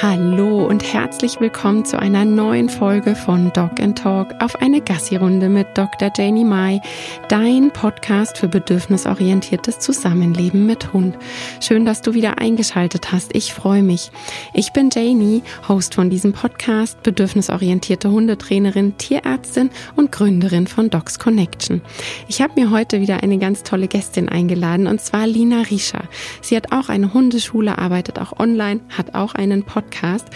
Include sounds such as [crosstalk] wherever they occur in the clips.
Hallo und herzlich willkommen zu einer neuen Folge von Dog and Talk auf eine Gassi-Runde mit Dr. Janie Mai, dein Podcast für bedürfnisorientiertes Zusammenleben mit Hund. Schön, dass du wieder eingeschaltet hast. Ich freue mich. Ich bin Janie, Host von diesem Podcast, bedürfnisorientierte Hundetrainerin, Tierärztin und Gründerin von Dogs Connection. Ich habe mir heute wieder eine ganz tolle Gästin eingeladen und zwar Lina Rischer. Sie hat auch eine Hundeschule, arbeitet auch online, hat auch einen Podcast Podcast.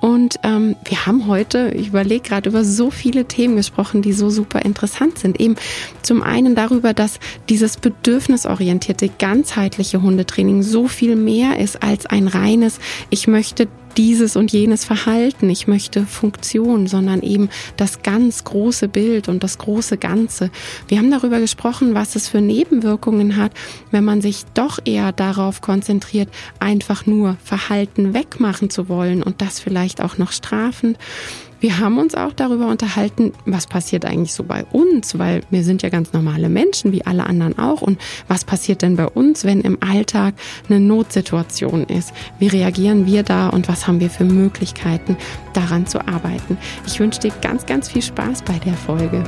Und ähm, wir haben heute, ich überlege gerade, über so viele Themen gesprochen, die so super interessant sind. Eben zum einen darüber, dass dieses bedürfnisorientierte, ganzheitliche Hundetraining so viel mehr ist als ein reines, ich möchte dieses und jenes Verhalten, ich möchte Funktion, sondern eben das ganz große Bild und das große Ganze. Wir haben darüber gesprochen, was es für Nebenwirkungen hat, wenn man sich doch eher darauf konzentriert, einfach nur Verhalten wegmachen zu wollen und das vielleicht auch noch strafend. Wir haben uns auch darüber unterhalten, was passiert eigentlich so bei uns, weil wir sind ja ganz normale Menschen, wie alle anderen auch. Und was passiert denn bei uns, wenn im Alltag eine Notsituation ist? Wie reagieren wir da und was haben wir für Möglichkeiten, daran zu arbeiten? Ich wünsche dir ganz, ganz viel Spaß bei der Folge.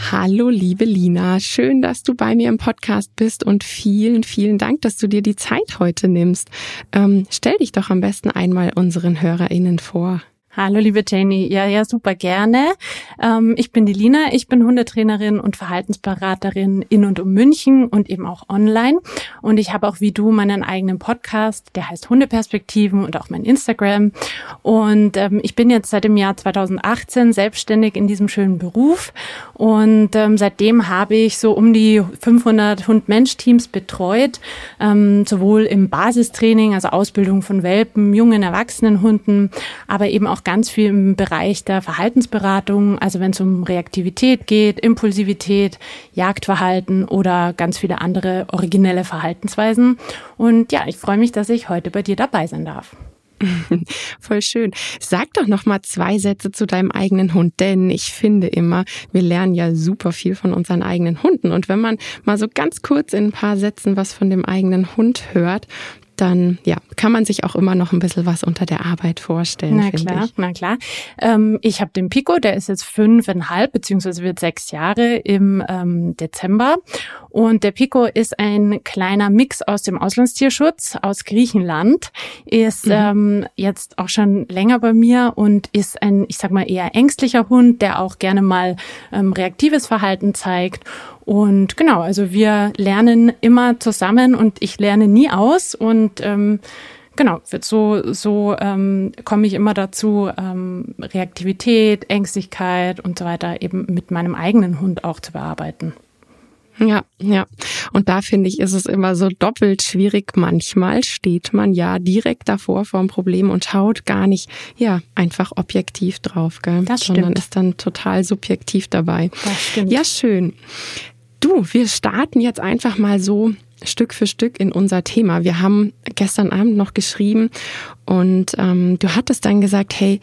Hallo, liebe Lina. Schön, dass du bei mir im Podcast bist und vielen, vielen Dank, dass du dir die Zeit heute nimmst. Ähm, stell dich doch am besten einmal unseren HörerInnen vor. Hallo, liebe Janie. Ja, ja, super gerne. Ähm, ich bin die Lina. Ich bin Hundetrainerin und Verhaltensberaterin in und um München und eben auch online. Und ich habe auch wie du meinen eigenen Podcast, der heißt Hundeperspektiven und auch mein Instagram. Und ähm, ich bin jetzt seit dem Jahr 2018 selbstständig in diesem schönen Beruf. Und ähm, seitdem habe ich so um die 500 Hund-Mensch-Teams betreut, ähm, sowohl im Basistraining, also Ausbildung von Welpen, jungen, erwachsenen Hunden, aber eben auch ganz viel im Bereich der Verhaltensberatung, also wenn es um Reaktivität geht, Impulsivität, Jagdverhalten oder ganz viele andere originelle Verhaltensweisen. Und ja, ich freue mich, dass ich heute bei dir dabei sein darf. [laughs] Voll schön. Sag doch noch mal zwei Sätze zu deinem eigenen Hund, denn ich finde immer, wir lernen ja super viel von unseren eigenen Hunden und wenn man mal so ganz kurz in ein paar Sätzen was von dem eigenen Hund hört, dann ja, kann man sich auch immer noch ein bisschen was unter der Arbeit vorstellen. Na klar, ich. na klar. Ähm, ich habe den Pico, der ist jetzt fünfeinhalb, beziehungsweise wird sechs Jahre im ähm, Dezember. Und der Pico ist ein kleiner Mix aus dem Auslandstierschutz aus Griechenland, ist mhm. ähm, jetzt auch schon länger bei mir und ist ein, ich sag mal, eher ängstlicher Hund, der auch gerne mal ähm, reaktives Verhalten zeigt und genau, also wir lernen immer zusammen und ich lerne nie aus und ähm, genau, so, so ähm, komme ich immer dazu, ähm, Reaktivität, Ängstlichkeit und so weiter eben mit meinem eigenen Hund auch zu bearbeiten. Ja, ja. Und da finde ich, ist es immer so doppelt schwierig. Manchmal steht man ja direkt davor vor dem Problem und schaut gar nicht, ja, einfach objektiv drauf, gell? Das stimmt. Sondern ist dann total subjektiv dabei. Das stimmt. Ja, schön. Du, wir starten jetzt einfach mal so Stück für Stück in unser Thema. Wir haben gestern Abend noch geschrieben und ähm, du hattest dann gesagt, hey,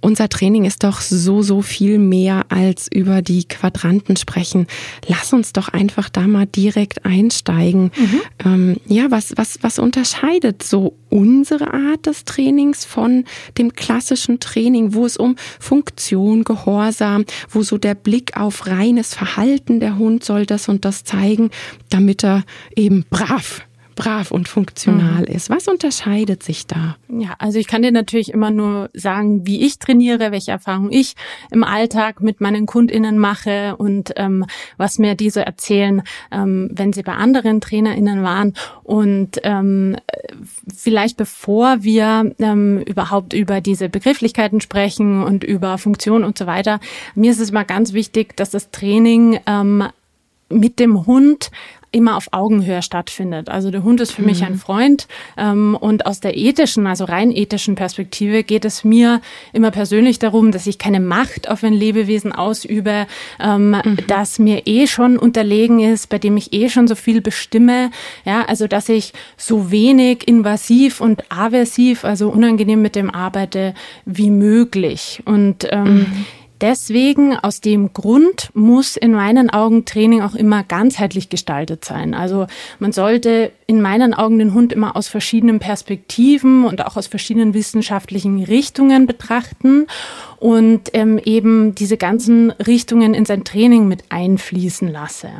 unser Training ist doch so, so viel mehr als über die Quadranten sprechen. Lass uns doch einfach da mal direkt einsteigen. Mhm. Ähm, ja, was, was, was unterscheidet so unsere Art des Trainings von dem klassischen Training, wo es um Funktion, Gehorsam, wo so der Blick auf reines Verhalten, der Hund soll das und das zeigen, damit er eben brav brav und funktional mhm. ist. Was unterscheidet sich da? Ja, also ich kann dir natürlich immer nur sagen, wie ich trainiere, welche Erfahrungen ich im Alltag mit meinen KundInnen mache und ähm, was mir diese erzählen, ähm, wenn sie bei anderen TrainerInnen waren. Und ähm, vielleicht bevor wir ähm, überhaupt über diese Begrifflichkeiten sprechen und über Funktion und so weiter, mir ist es mal ganz wichtig, dass das Training ähm, mit dem Hund immer auf Augenhöhe stattfindet. Also der Hund ist für mhm. mich ein mhm. Freund ähm, und aus der ethischen, also rein ethischen Perspektive geht es mir immer persönlich darum, dass ich keine Macht auf ein Lebewesen ausübe, ähm, mhm. das mir eh schon unterlegen ist, bei dem ich eh schon so viel bestimme. Ja, also dass ich so wenig invasiv und aversiv, also unangenehm mit dem arbeite wie möglich. Und ähm, mhm deswegen, aus dem Grund, muss in meinen Augen Training auch immer ganzheitlich gestaltet sein. Also man sollte in meinen Augen den Hund immer aus verschiedenen Perspektiven und auch aus verschiedenen wissenschaftlichen Richtungen betrachten und ähm, eben diese ganzen Richtungen in sein Training mit einfließen lasse.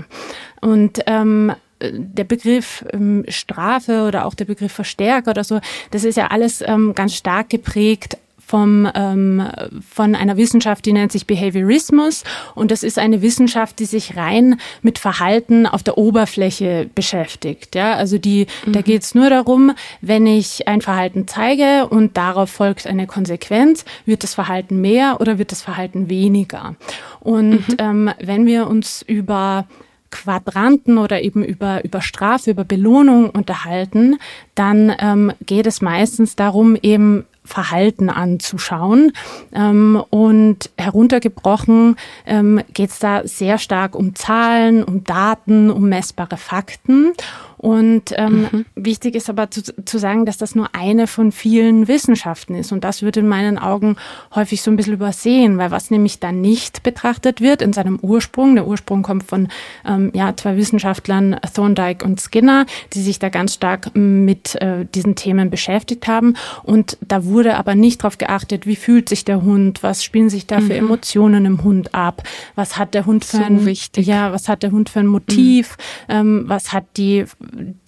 Und ähm, der Begriff ähm, Strafe oder auch der Begriff Verstärker oder so, das ist ja alles ähm, ganz stark geprägt vom, ähm, von einer Wissenschaft, die nennt sich Behaviorismus. Und das ist eine Wissenschaft, die sich rein mit Verhalten auf der Oberfläche beschäftigt. Ja, also die, mhm. da geht es nur darum, wenn ich ein Verhalten zeige und darauf folgt eine Konsequenz, wird das Verhalten mehr oder wird das Verhalten weniger. Und mhm. ähm, wenn wir uns über Quadranten oder eben über, über Strafe, über Belohnung unterhalten, dann ähm, geht es meistens darum, eben Verhalten anzuschauen. Ähm, und heruntergebrochen ähm, geht es da sehr stark um Zahlen, um Daten, um messbare Fakten. Und ähm, mhm. wichtig ist aber zu, zu sagen, dass das nur eine von vielen Wissenschaften ist. Und das wird in meinen Augen häufig so ein bisschen übersehen, weil was nämlich da nicht betrachtet wird in seinem Ursprung, der Ursprung kommt von ähm, ja, zwei Wissenschaftlern, Thorndike und Skinner, die sich da ganz stark mit äh, diesen Themen beschäftigt haben. Und da wurde aber nicht darauf geachtet, wie fühlt sich der Hund, was spielen sich da für mhm. Emotionen im Hund ab, was hat der Hund für so ein, wichtig. ja, was hat der Hund für ein Motiv, mhm. ähm, was hat die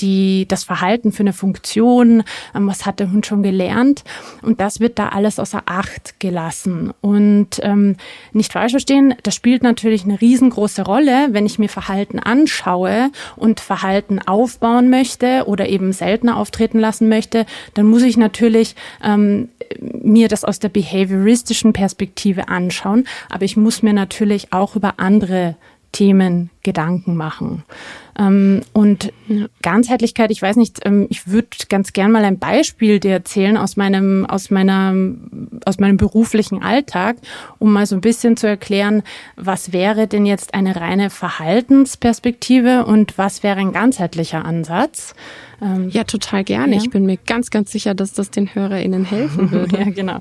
die, das Verhalten für eine Funktion, ähm, was hat der Hund schon gelernt. Und das wird da alles außer Acht gelassen. Und ähm, nicht falsch verstehen, das spielt natürlich eine riesengroße Rolle, wenn ich mir Verhalten anschaue und Verhalten aufbauen möchte oder eben seltener auftreten lassen möchte, dann muss ich natürlich ähm, mir das aus der behavioristischen Perspektive anschauen. Aber ich muss mir natürlich auch über andere Themen Gedanken machen. Ähm, und Ganzheitlichkeit, ich weiß nicht, ähm, ich würde ganz gern mal ein Beispiel dir erzählen aus meinem, aus meiner, aus meinem beruflichen Alltag, um mal so ein bisschen zu erklären, was wäre denn jetzt eine reine Verhaltensperspektive und was wäre ein ganzheitlicher Ansatz. Ähm, ja, total gerne. Ja. Ich bin mir ganz, ganz sicher, dass das den HörerInnen helfen [laughs] würde. ja, genau.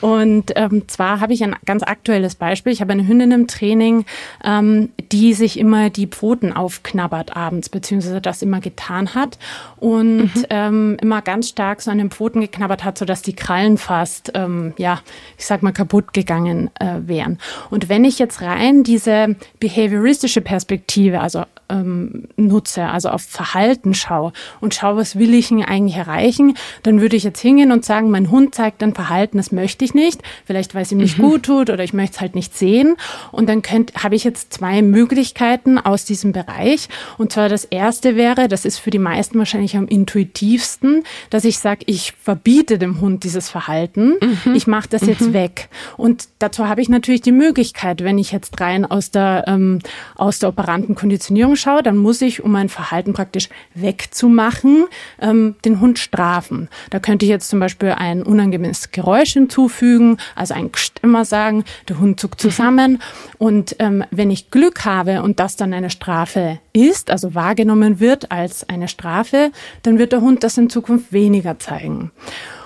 Und ähm, zwar habe ich ein ganz aktuelles Beispiel. Ich habe eine Hündin im Training, ähm, die sich immer die Pfoten aufknabbert abends, beziehungsweise das immer getan hat und mhm. ähm, immer ganz stark so an den Pfoten geknabbert hat, sodass die Krallen fast, ähm, ja, ich sag mal, kaputt gegangen äh, wären. Und wenn ich jetzt rein diese behavioristische Perspektive, also ähm, nutze, also auf Verhalten schaue und schaue, was will ich denn eigentlich erreichen, dann würde ich jetzt hingehen und sagen, mein Hund zeigt ein Verhalten, das möchte ich nicht, vielleicht weil es ihm nicht mhm. gut tut oder ich möchte es halt nicht sehen. Und dann habe ich jetzt zwei Möglichkeiten aus diesem Bereich. Und zwar das erste wäre, das ist für die meisten wahrscheinlich am intuitivsten, dass ich sage, ich verbiete dem Hund dieses Verhalten, mhm. ich mache das mhm. jetzt weg. Und dazu habe ich natürlich die Möglichkeit, wenn ich jetzt rein aus der, ähm, aus der operanten Konditionierung anschaue, dann muss ich, um mein Verhalten praktisch wegzumachen, ähm, den Hund strafen. Da könnte ich jetzt zum Beispiel ein unangenehmes Geräusch hinzufügen, also ein Kscht immer sagen, der Hund zuckt zusammen. Und ähm, wenn ich Glück habe und das dann eine Strafe ist, also wahrgenommen wird als eine Strafe, dann wird der Hund das in Zukunft weniger zeigen.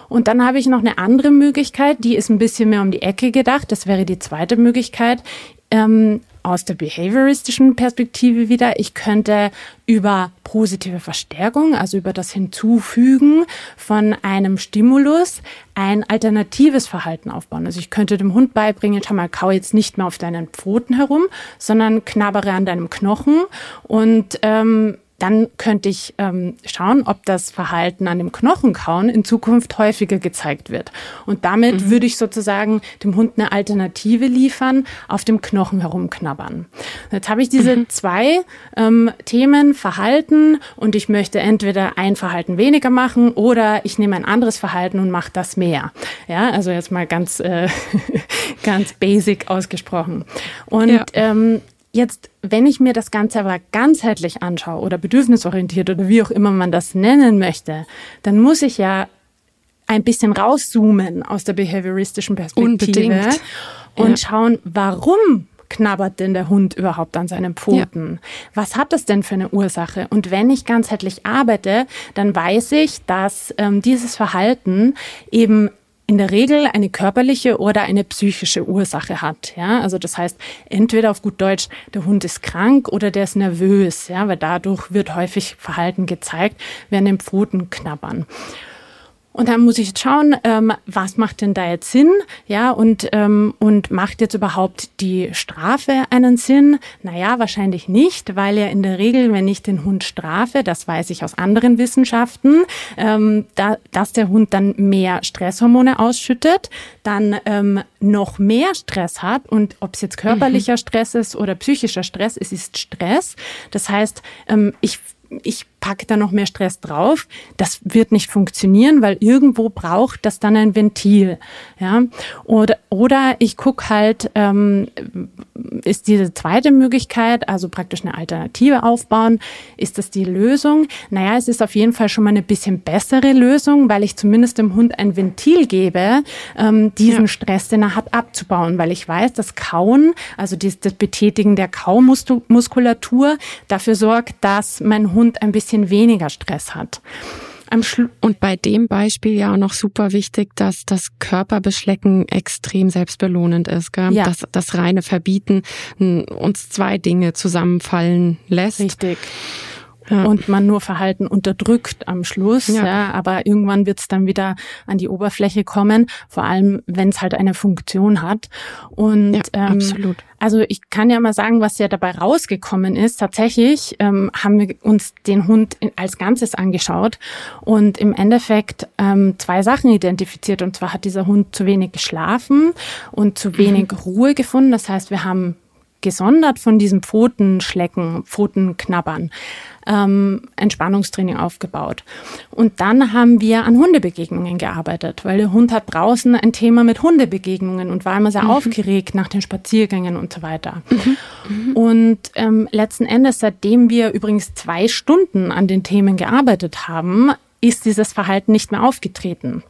Und dann habe ich noch eine andere Möglichkeit, die ist ein bisschen mehr um die Ecke gedacht. Das wäre die zweite Möglichkeit. Ähm, aus der behavioristischen Perspektive wieder. Ich könnte über positive Verstärkung, also über das Hinzufügen von einem Stimulus, ein alternatives Verhalten aufbauen. Also ich könnte dem Hund beibringen, schau mal, kau jetzt nicht mehr auf deinen Pfoten herum, sondern knabbere an deinem Knochen und ähm, dann könnte ich ähm, schauen, ob das Verhalten an dem Knochenkauen in Zukunft häufiger gezeigt wird. Und damit mhm. würde ich sozusagen dem Hund eine Alternative liefern, auf dem Knochen herumknabbern. Jetzt habe ich diese mhm. zwei ähm, Themen, Verhalten, und ich möchte entweder ein Verhalten weniger machen oder ich nehme ein anderes Verhalten und mache das mehr. Ja, also jetzt mal ganz, äh, [laughs] ganz basic ausgesprochen. Und ja. ähm, Jetzt, wenn ich mir das Ganze aber ganzheitlich anschaue oder bedürfnisorientiert oder wie auch immer man das nennen möchte, dann muss ich ja ein bisschen rauszoomen aus der behavioristischen Perspektive Unbedingt. und ja. schauen, warum knabbert denn der Hund überhaupt an seinen Pfoten? Ja. Was hat das denn für eine Ursache? Und wenn ich ganzheitlich arbeite, dann weiß ich, dass ähm, dieses Verhalten eben in der Regel eine körperliche oder eine psychische Ursache hat. Ja, also das heißt, entweder auf gut Deutsch, der Hund ist krank oder der ist nervös, ja, weil dadurch wird häufig Verhalten gezeigt, an den Pfoten knabbern. Und dann muss ich jetzt schauen, ähm, was macht denn da jetzt Sinn? Ja, und, ähm, und macht jetzt überhaupt die Strafe einen Sinn? Naja, wahrscheinlich nicht, weil ja in der Regel, wenn ich den Hund strafe, das weiß ich aus anderen Wissenschaften, ähm, da, dass der Hund dann mehr Stresshormone ausschüttet, dann ähm, noch mehr Stress hat und ob es jetzt körperlicher mhm. Stress ist oder psychischer Stress, es ist Stress. Das heißt, ähm, ich ich packe da noch mehr Stress drauf. Das wird nicht funktionieren, weil irgendwo braucht das dann ein Ventil. Ja? Oder, oder ich gucke halt, ähm, ist diese zweite Möglichkeit, also praktisch eine Alternative aufbauen, ist das die Lösung? Naja, es ist auf jeden Fall schon mal eine bisschen bessere Lösung, weil ich zumindest dem Hund ein Ventil gebe, ähm, diesen ja. Stress, den er hat, abzubauen, weil ich weiß, dass Kauen, also das Betätigen der Kaumuskulatur dafür sorgt, dass mein Hund ein bisschen bisschen weniger Stress hat. Und bei dem Beispiel ja auch noch super wichtig, dass das Körperbeschlecken extrem selbstbelohnend ist. Gell? Ja. Dass das reine Verbieten uns zwei Dinge zusammenfallen lässt. Richtig. Ja. und man nur Verhalten unterdrückt am Schluss. Ja. ja aber irgendwann wird es dann wieder an die Oberfläche kommen, vor allem wenn es halt eine Funktion hat. Und ja, ähm, absolut. Also ich kann ja mal sagen, was ja dabei rausgekommen ist. Tatsächlich ähm, haben wir uns den Hund als Ganzes angeschaut und im Endeffekt ähm, zwei Sachen identifiziert. Und zwar hat dieser Hund zu wenig geschlafen und zu wenig mhm. Ruhe gefunden. Das heißt, wir haben gesondert von diesem Pfotenschlecken, Pfotenknabbern, ähm, Entspannungstraining aufgebaut. Und dann haben wir an Hundebegegnungen gearbeitet, weil der Hund hat draußen ein Thema mit Hundebegegnungen und war immer sehr mhm. aufgeregt nach den Spaziergängen und so weiter. Mhm. Mhm. Und ähm, letzten Endes, seitdem wir übrigens zwei Stunden an den Themen gearbeitet haben, ist dieses Verhalten nicht mehr aufgetreten.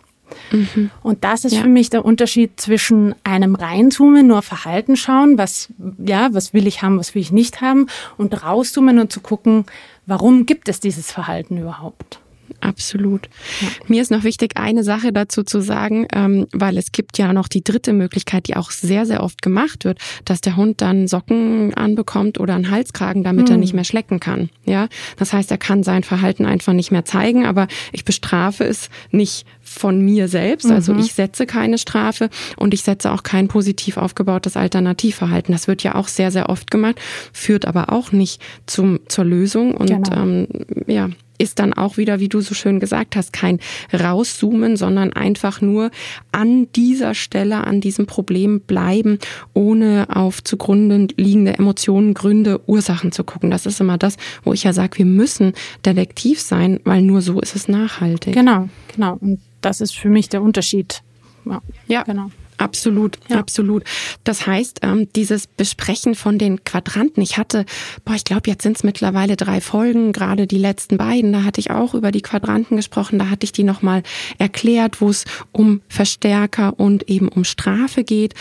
Mhm. Und das ist ja. für mich der Unterschied zwischen einem Reinzoomen, nur Verhalten schauen, was, ja, was will ich haben, was will ich nicht haben, und rauszoomen und zu gucken, warum gibt es dieses Verhalten überhaupt? Absolut. Ja. Mir ist noch wichtig, eine Sache dazu zu sagen, ähm, weil es gibt ja noch die dritte Möglichkeit, die auch sehr, sehr oft gemacht wird, dass der Hund dann Socken anbekommt oder einen Halskragen, damit mhm. er nicht mehr schlecken kann. Ja, das heißt, er kann sein Verhalten einfach nicht mehr zeigen, aber ich bestrafe es nicht von mir selbst. Also mhm. ich setze keine Strafe und ich setze auch kein positiv aufgebautes Alternativverhalten. Das wird ja auch sehr, sehr oft gemacht, führt aber auch nicht zum, zur Lösung. Und genau. ähm, ja, ist dann auch wieder, wie du so schön gesagt hast, kein Rauszoomen, sondern einfach nur an dieser Stelle, an diesem Problem bleiben, ohne auf zugrunde liegende Emotionen, Gründe, Ursachen zu gucken. Das ist immer das, wo ich ja sage, wir müssen detektiv sein, weil nur so ist es nachhaltig. Genau, genau. Und das ist für mich der Unterschied. Ja, ja. genau. Absolut, ja. absolut. Das heißt, ähm, dieses Besprechen von den Quadranten, ich hatte, boah, ich glaube, jetzt sind es mittlerweile drei Folgen, gerade die letzten beiden, da hatte ich auch über die Quadranten gesprochen, da hatte ich die nochmal erklärt, wo es um Verstärker und eben um Strafe geht.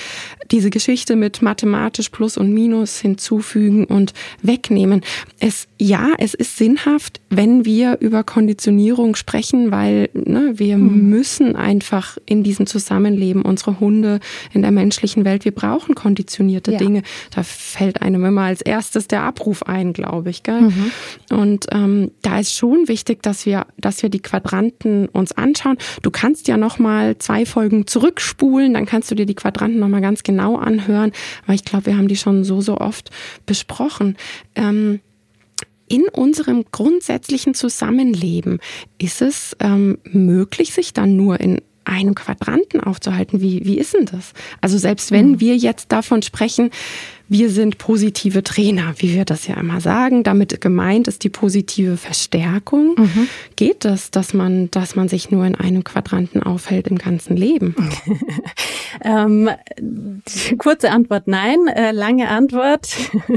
Diese Geschichte mit mathematisch Plus und Minus hinzufügen und wegnehmen. Es, ja, es ist sinnhaft, wenn wir über Konditionierung sprechen, weil ne, wir hm. müssen einfach in diesem Zusammenleben unsere Hunde Hunde in der menschlichen Welt. Wir brauchen konditionierte ja. Dinge. Da fällt einem immer als erstes der Abruf ein, glaube ich. Gell? Mhm. Und ähm, da ist schon wichtig, dass wir, dass wir die Quadranten uns anschauen. Du kannst ja noch mal zwei Folgen zurückspulen, dann kannst du dir die Quadranten noch mal ganz genau anhören. Aber ich glaube, wir haben die schon so so oft besprochen. Ähm, in unserem grundsätzlichen Zusammenleben ist es ähm, möglich, sich dann nur in einem Quadranten aufzuhalten. Wie, wie ist denn das? Also selbst wenn mhm. wir jetzt davon sprechen, wir sind positive Trainer, wie wir das ja immer sagen. Damit gemeint ist die positive Verstärkung. Mhm. Geht das, dass man, dass man sich nur in einem Quadranten aufhält im ganzen Leben? [laughs] ähm, kurze Antwort nein, äh, lange Antwort.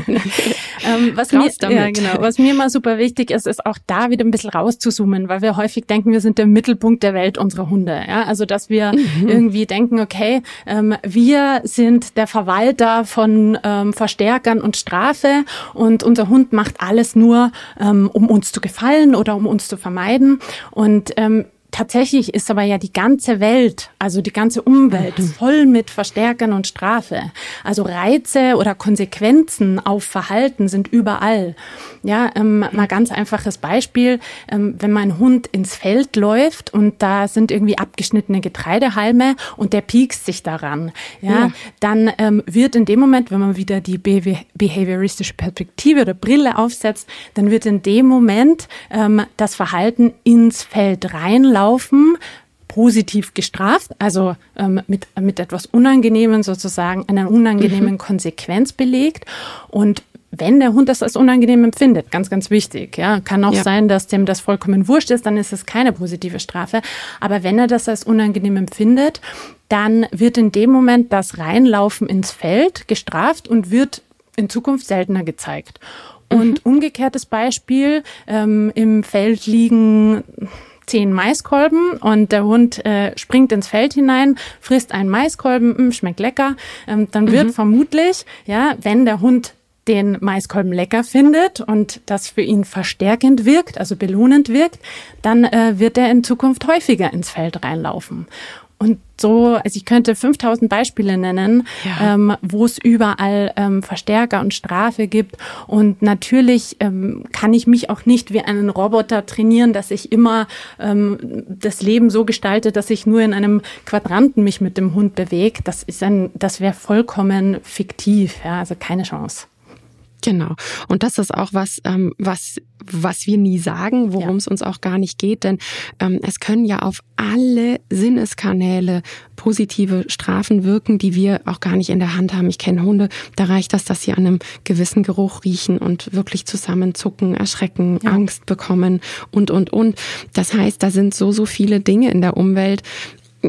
[laughs] ähm, was, mir, ja, genau, was mir mal super wichtig ist, ist auch da wieder ein bisschen rauszuzoomen, weil wir häufig denken, wir sind der Mittelpunkt der Welt unserer Hunde. Ja? Also dass wir mhm. irgendwie denken, okay, ähm, wir sind der Verwalter von äh, ähm, Verstärkern und Strafe und unser Hund macht alles nur, ähm, um uns zu gefallen oder um uns zu vermeiden. Und ähm, tatsächlich ist aber ja die ganze Welt, also die ganze Umwelt mhm. voll mit Verstärkern und Strafe. Also Reize oder Konsequenzen auf Verhalten sind überall. Ja, ähm, mal ganz einfaches Beispiel. Ähm, wenn mein Hund ins Feld läuft und da sind irgendwie abgeschnittene Getreidehalme und der piekst sich daran, ja, ja. dann ähm, wird in dem Moment, wenn man wieder die behavioristische Perspektive oder Brille aufsetzt, dann wird in dem Moment ähm, das Verhalten ins Feld reinlaufen, positiv gestraft, also ähm, mit, mit etwas Unangenehmen sozusagen, einer unangenehmen mhm. Konsequenz belegt. Und wenn der Hund das als unangenehm empfindet, ganz, ganz wichtig. Ja, kann auch ja. sein, dass dem das vollkommen wurscht ist, dann ist es keine positive Strafe. Aber wenn er das als unangenehm empfindet, dann wird in dem Moment das Reinlaufen ins Feld gestraft und wird in Zukunft seltener gezeigt. Und mhm. umgekehrtes Beispiel, ähm, im Feld liegen zehn Maiskolben und der Hund äh, springt ins Feld hinein, frisst einen Maiskolben, mh, hm, schmeckt lecker, ähm, dann wird mhm. vermutlich, ja, wenn der Hund den Maiskolben lecker findet und das für ihn verstärkend wirkt, also belohnend wirkt, dann äh, wird er in Zukunft häufiger ins Feld reinlaufen. Und so, also ich könnte 5000 Beispiele nennen, ja. ähm, wo es überall ähm, Verstärker und Strafe gibt. Und natürlich ähm, kann ich mich auch nicht wie einen Roboter trainieren, dass ich immer ähm, das Leben so gestalte, dass ich nur in einem Quadranten mich mit dem Hund bewege. Das ist ein, das wäre vollkommen fiktiv, ja, also keine Chance. Genau. Und das ist auch was, ähm, was, was wir nie sagen, worum ja. es uns auch gar nicht geht, denn ähm, es können ja auf alle Sinneskanäle positive Strafen wirken, die wir auch gar nicht in der Hand haben. Ich kenne Hunde, da reicht das, dass sie an einem gewissen Geruch riechen und wirklich zusammenzucken, erschrecken, ja. Angst bekommen und, und, und. Das heißt, da sind so, so viele Dinge in der Umwelt,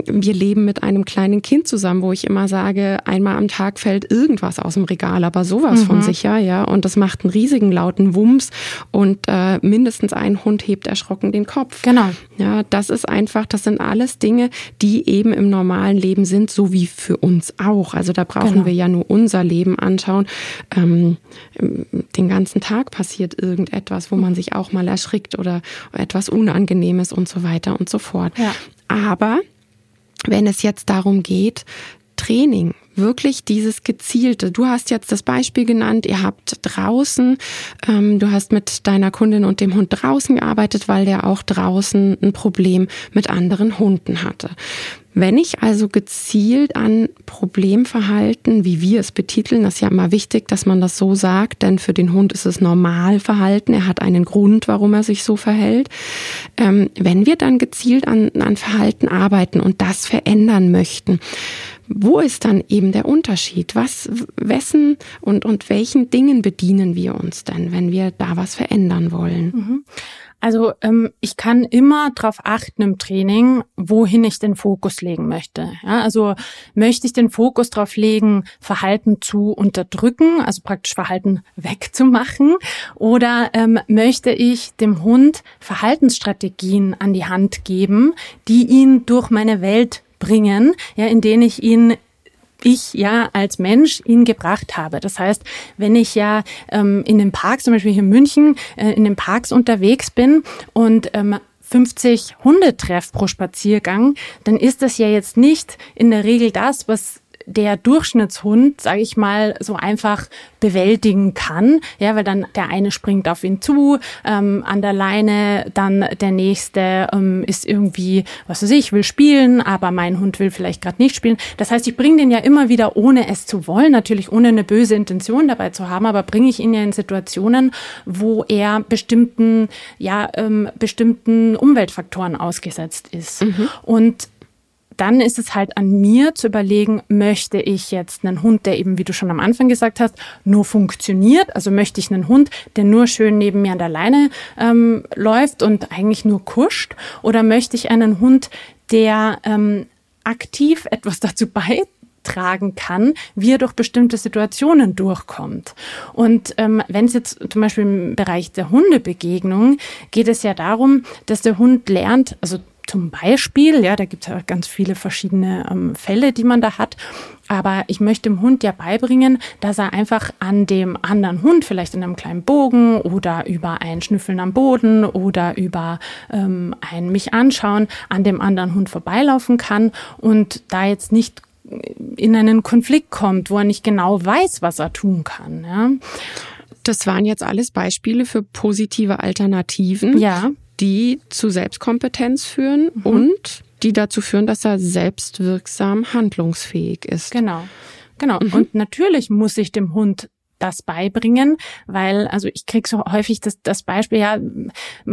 wir leben mit einem kleinen Kind zusammen, wo ich immer sage, einmal am Tag fällt irgendwas aus dem Regal, aber sowas mhm. von sicher, ja. Und das macht einen riesigen lauten Wumms und äh, mindestens ein Hund hebt erschrocken den Kopf. Genau. Ja, das ist einfach, das sind alles Dinge, die eben im normalen Leben sind, so wie für uns auch. Also da brauchen genau. wir ja nur unser Leben anschauen. Ähm, den ganzen Tag passiert irgendetwas, wo man sich auch mal erschrickt oder etwas Unangenehmes und so weiter und so fort. Ja. Aber wenn es jetzt darum geht, Training, wirklich dieses gezielte. Du hast jetzt das Beispiel genannt, ihr habt draußen, ähm, du hast mit deiner Kundin und dem Hund draußen gearbeitet, weil der auch draußen ein Problem mit anderen Hunden hatte. Wenn ich also gezielt an Problemverhalten, wie wir es betiteln, das ist ja immer wichtig, dass man das so sagt, denn für den Hund ist es Normalverhalten, er hat einen Grund, warum er sich so verhält. Ähm, wenn wir dann gezielt an, an Verhalten arbeiten und das verändern möchten, wo ist dann eben der Unterschied? Was, wessen und, und welchen Dingen bedienen wir uns denn, wenn wir da was verändern wollen? Mhm. Also ähm, ich kann immer darauf achten im Training, wohin ich den Fokus legen möchte. Ja, also möchte ich den Fokus darauf legen, Verhalten zu unterdrücken, also praktisch Verhalten wegzumachen, oder ähm, möchte ich dem Hund Verhaltensstrategien an die Hand geben, die ihn durch meine Welt bringen, ja, in denen ich ihn ich ja als Mensch ihn gebracht habe. Das heißt, wenn ich ja ähm, in den Parks, zum Beispiel hier in München, äh, in den Parks unterwegs bin und ähm, 50 Hunde treff pro Spaziergang, dann ist das ja jetzt nicht in der Regel das, was der Durchschnittshund, sage ich mal, so einfach bewältigen kann. Ja, weil dann der eine springt auf ihn zu, ähm, an der Leine, dann der nächste ähm, ist irgendwie, was weiß ich, will spielen, aber mein Hund will vielleicht gerade nicht spielen. Das heißt, ich bringe den ja immer wieder, ohne es zu wollen, natürlich ohne eine böse Intention dabei zu haben, aber bringe ich ihn ja in Situationen, wo er bestimmten, ja, ähm, bestimmten Umweltfaktoren ausgesetzt ist. Mhm. Und dann ist es halt an mir zu überlegen, möchte ich jetzt einen Hund, der eben, wie du schon am Anfang gesagt hast, nur funktioniert? Also möchte ich einen Hund, der nur schön neben mir an der Leine ähm, läuft und eigentlich nur kuscht? Oder möchte ich einen Hund, der ähm, aktiv etwas [laughs] dazu beiträgt? tragen kann, wie er durch bestimmte Situationen durchkommt. Und ähm, wenn es jetzt zum Beispiel im Bereich der Hundebegegnung geht es ja darum, dass der Hund lernt, also zum Beispiel, ja, da gibt es ja ganz viele verschiedene ähm, Fälle, die man da hat. Aber ich möchte dem Hund ja beibringen, dass er einfach an dem anderen Hund, vielleicht in einem kleinen Bogen oder über ein Schnüffeln am Boden oder über ähm, ein mich anschauen, an dem anderen Hund vorbeilaufen kann und da jetzt nicht in einen Konflikt kommt, wo er nicht genau weiß, was er tun kann. Ja. Das waren jetzt alles Beispiele für positive Alternativen. Ja die zu Selbstkompetenz führen mhm. und die dazu führen, dass er selbstwirksam handlungsfähig ist. Genau. Genau. Mhm. Und natürlich muss ich dem Hund das beibringen, weil, also ich krieg so häufig das, das Beispiel, ja,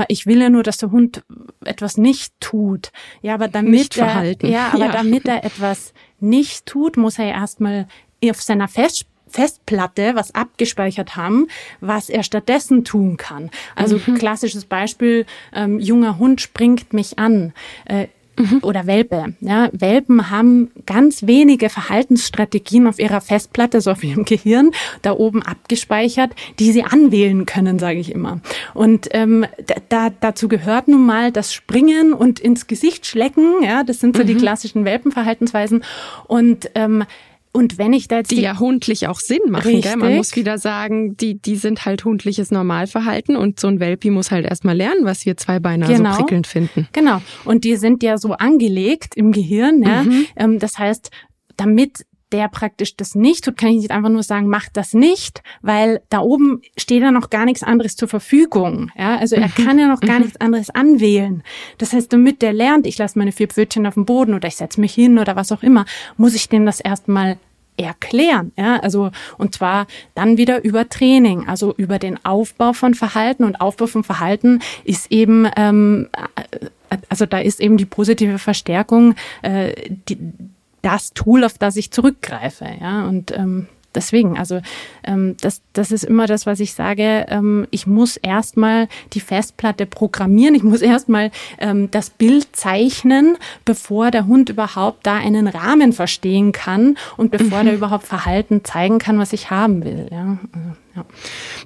ich will ja nur, dass der Hund etwas nicht tut. Ja, aber damit er, ja, aber ja. damit er etwas nicht tut, muss er erstmal auf seiner Fest Festplatte was abgespeichert haben, was er stattdessen tun kann. Also mhm. klassisches Beispiel, ähm, junger Hund springt mich an. Äh, mhm. oder Welpe. Ja, Welpen haben ganz wenige Verhaltensstrategien auf ihrer Festplatte, so auf ihrem [laughs] Gehirn, da oben abgespeichert, die sie anwählen können, sage ich immer. Und ähm, da, dazu gehört nun mal das Springen und ins Gesicht schlecken. Ja, das sind so mhm. die klassischen Welpenverhaltensweisen. Und ähm, und wenn ich da jetzt die, die ja hundlich auch Sinn machen, gell? man muss wieder sagen, die die sind halt hundliches Normalverhalten und so ein Welpi muss halt erstmal lernen, was wir zwei Beine genau. so prickelnd finden. Genau. Und die sind ja so angelegt im Gehirn, ja. Mhm. Ähm, das heißt, damit der praktisch das nicht tut, kann ich nicht einfach nur sagen, mach das nicht, weil da oben steht ja noch gar nichts anderes zur Verfügung. Ja, also er mhm. kann ja noch gar mhm. nichts anderes anwählen. Das heißt, damit der lernt, ich lasse meine vier Pfötchen auf dem Boden oder ich setze mich hin oder was auch immer, muss ich dem das erstmal erklären. Ja, also und zwar dann wieder über Training, also über den Aufbau von Verhalten und Aufbau von Verhalten ist eben ähm, äh, also da ist eben die positive Verstärkung äh, die, das Tool, auf das ich zurückgreife. Ja, und ähm, deswegen, also ähm, das, das ist immer das, was ich sage. Ähm, ich muss erstmal die Festplatte programmieren. Ich muss erstmal ähm, das Bild zeichnen, bevor der Hund überhaupt da einen Rahmen verstehen kann und bevor mhm. der überhaupt Verhalten zeigen kann, was ich haben will. Ja. Also, ja.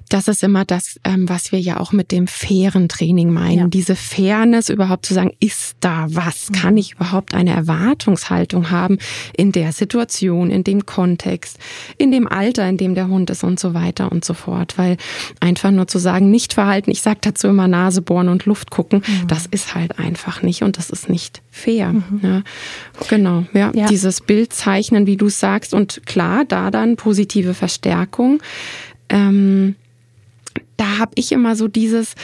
Das ist immer das, ähm, was wir ja auch mit dem fairen Training meinen. Ja. Diese Fairness überhaupt zu sagen, ist da was? Kann mhm. ich überhaupt eine Erwartungshaltung haben in der Situation, in dem Kontext, in dem Alter, in dem der Hund ist und so weiter und so fort. Weil einfach nur zu sagen, nicht verhalten, ich sage dazu immer Nase bohren und Luft gucken, mhm. das ist halt einfach nicht und das ist nicht fair. Mhm. Ja, genau, ja, ja, dieses Bild zeichnen, wie du sagst und klar, da dann positive Verstärkung ähm, da habe ich immer so dieses,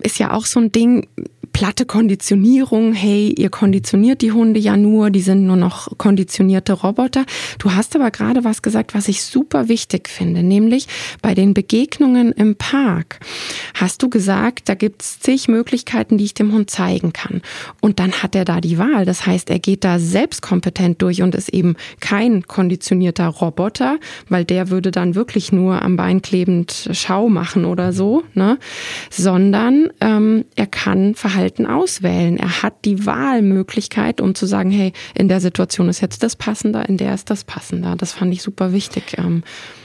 ist ja auch so ein Ding, platte Konditionierung, hey, ihr konditioniert die Hunde ja nur, die sind nur noch konditionierte Roboter. Du hast aber gerade was gesagt, was ich super wichtig finde, nämlich bei den Begegnungen im Park hast du gesagt, da gibt's zig Möglichkeiten, die ich dem Hund zeigen kann. Und dann hat er da die Wahl. Das heißt, er geht da selbstkompetent durch und ist eben kein konditionierter Roboter, weil der würde dann wirklich nur am Bein klebend Schau machen oder so, ne? sondern ähm, er kann Verhalten Verhalten auswählen. Er hat die Wahlmöglichkeit, um zu sagen, hey, in der Situation ist jetzt das passender, in der ist das passender. Das fand ich super wichtig. Ähm,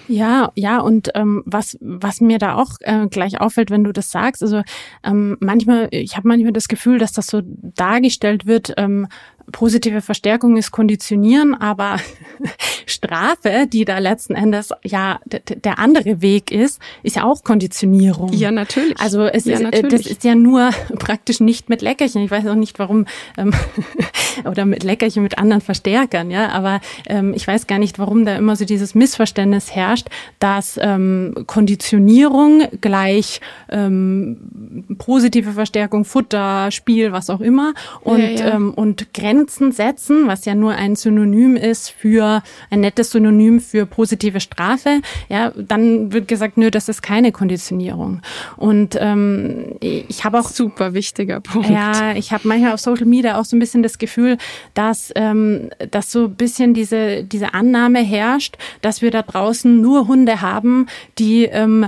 ja, ja, und ähm, was, was mir da auch äh, gleich auffällt, wenn du das sagst, also ähm, manchmal, ich habe manchmal das Gefühl, dass das so dargestellt wird, ähm, positive Verstärkung ist Konditionieren, aber [laughs] Strafe, die da letzten Endes ja der andere Weg ist, ist ja auch Konditionierung. Ja, natürlich. Also es ja, ist, natürlich. das ist ja nur [laughs] praktisch nicht mit Leckerchen. Ich weiß auch nicht, warum ähm, [laughs] oder mit Leckerchen mit anderen Verstärkern, ja. Aber ähm, ich weiß gar nicht, warum da immer so dieses Missverständnis herrscht, dass ähm, Konditionierung gleich ähm, positive Verstärkung, Futter, Spiel, was auch immer und ja, ja. Ähm, und Grenzen Grenzen setzen, was ja nur ein Synonym ist für ein nettes Synonym für positive Strafe, ja, dann wird gesagt, nö, das ist keine Konditionierung. Und ähm, ich habe auch super wichtiger Punkt. Ja, ich habe manchmal auf Social Media auch so ein bisschen das Gefühl, dass ähm, dass so ein bisschen diese diese Annahme herrscht, dass wir da draußen nur Hunde haben, die ähm,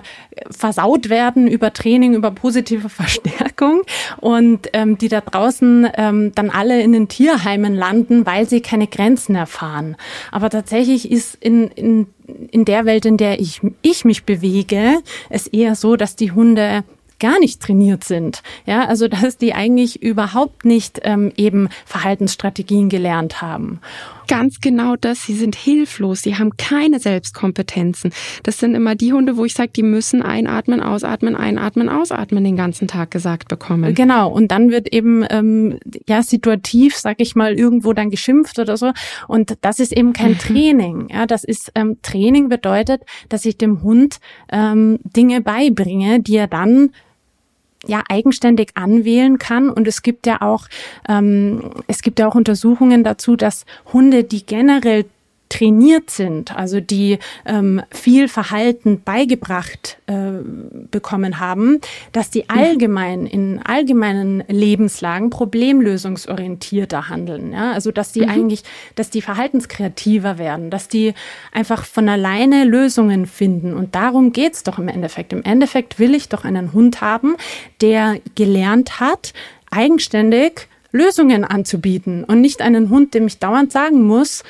versaut werden über Training, über positive [laughs] Verstärkung und ähm, die da draußen ähm, dann alle in den Tier Tierheimen landen, weil sie keine Grenzen erfahren. Aber tatsächlich ist in, in, in der Welt, in der ich, ich mich bewege, es eher so, dass die Hunde gar nicht trainiert sind. Ja, also dass die eigentlich überhaupt nicht ähm, eben Verhaltensstrategien gelernt haben ganz genau das. Sie sind hilflos. Sie haben keine Selbstkompetenzen. Das sind immer die Hunde, wo ich sage, die müssen einatmen, ausatmen, einatmen, ausatmen den ganzen Tag gesagt bekommen. Genau. Und dann wird eben ähm, ja situativ, sag ich mal, irgendwo dann geschimpft oder so. Und das ist eben kein mhm. Training. Ja, das ist ähm, Training bedeutet, dass ich dem Hund ähm, Dinge beibringe, die er dann ja eigenständig anwählen kann. Und es gibt ja auch ähm, es gibt ja auch Untersuchungen dazu, dass Hunde, die generell trainiert sind, also die ähm, viel Verhalten beigebracht äh, bekommen haben, dass die allgemein in allgemeinen Lebenslagen problemlösungsorientierter handeln. Ja? Also dass die mhm. eigentlich, dass die verhaltenskreativer werden, dass die einfach von alleine Lösungen finden. Und darum geht's doch im Endeffekt. Im Endeffekt will ich doch einen Hund haben, der gelernt hat, eigenständig Lösungen anzubieten und nicht einen Hund, dem ich dauernd sagen muss,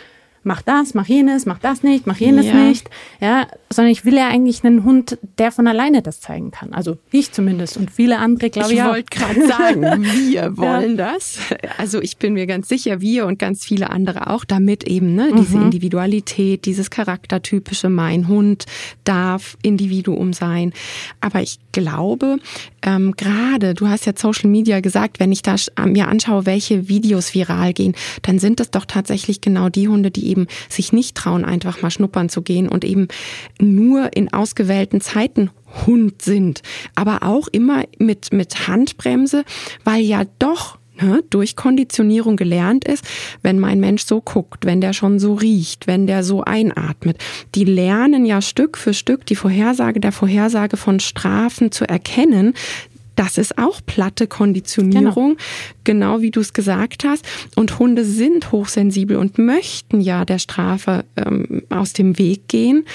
mach das, mach jenes, mach das nicht, mach jenes ja. nicht. Ja, sondern ich will ja eigentlich einen Hund, der von alleine das zeigen kann. Also ich zumindest und viele andere, glaube ich. Ich wollte gerade sagen, [laughs] wir wollen ja. das. Also ich bin mir ganz sicher, wir und ganz viele andere auch, damit eben ne, diese mhm. Individualität, dieses charaktertypische, mein Hund darf Individuum sein. Aber ich glaube, ähm, gerade, du hast ja Social Media gesagt, wenn ich da mir anschaue, welche Videos viral gehen, dann sind es doch tatsächlich genau die Hunde, die eben sich nicht trauen, einfach mal schnuppern zu gehen und eben nur in ausgewählten Zeiten Hund sind. Aber auch immer mit, mit Handbremse, weil ja doch ne, durch Konditionierung gelernt ist, wenn mein Mensch so guckt, wenn der schon so riecht, wenn der so einatmet. Die lernen ja Stück für Stück die Vorhersage der Vorhersage von Strafen zu erkennen, das ist auch platte Konditionierung, genau, genau wie du es gesagt hast. Und Hunde sind hochsensibel und möchten ja der Strafe ähm, aus dem Weg gehen.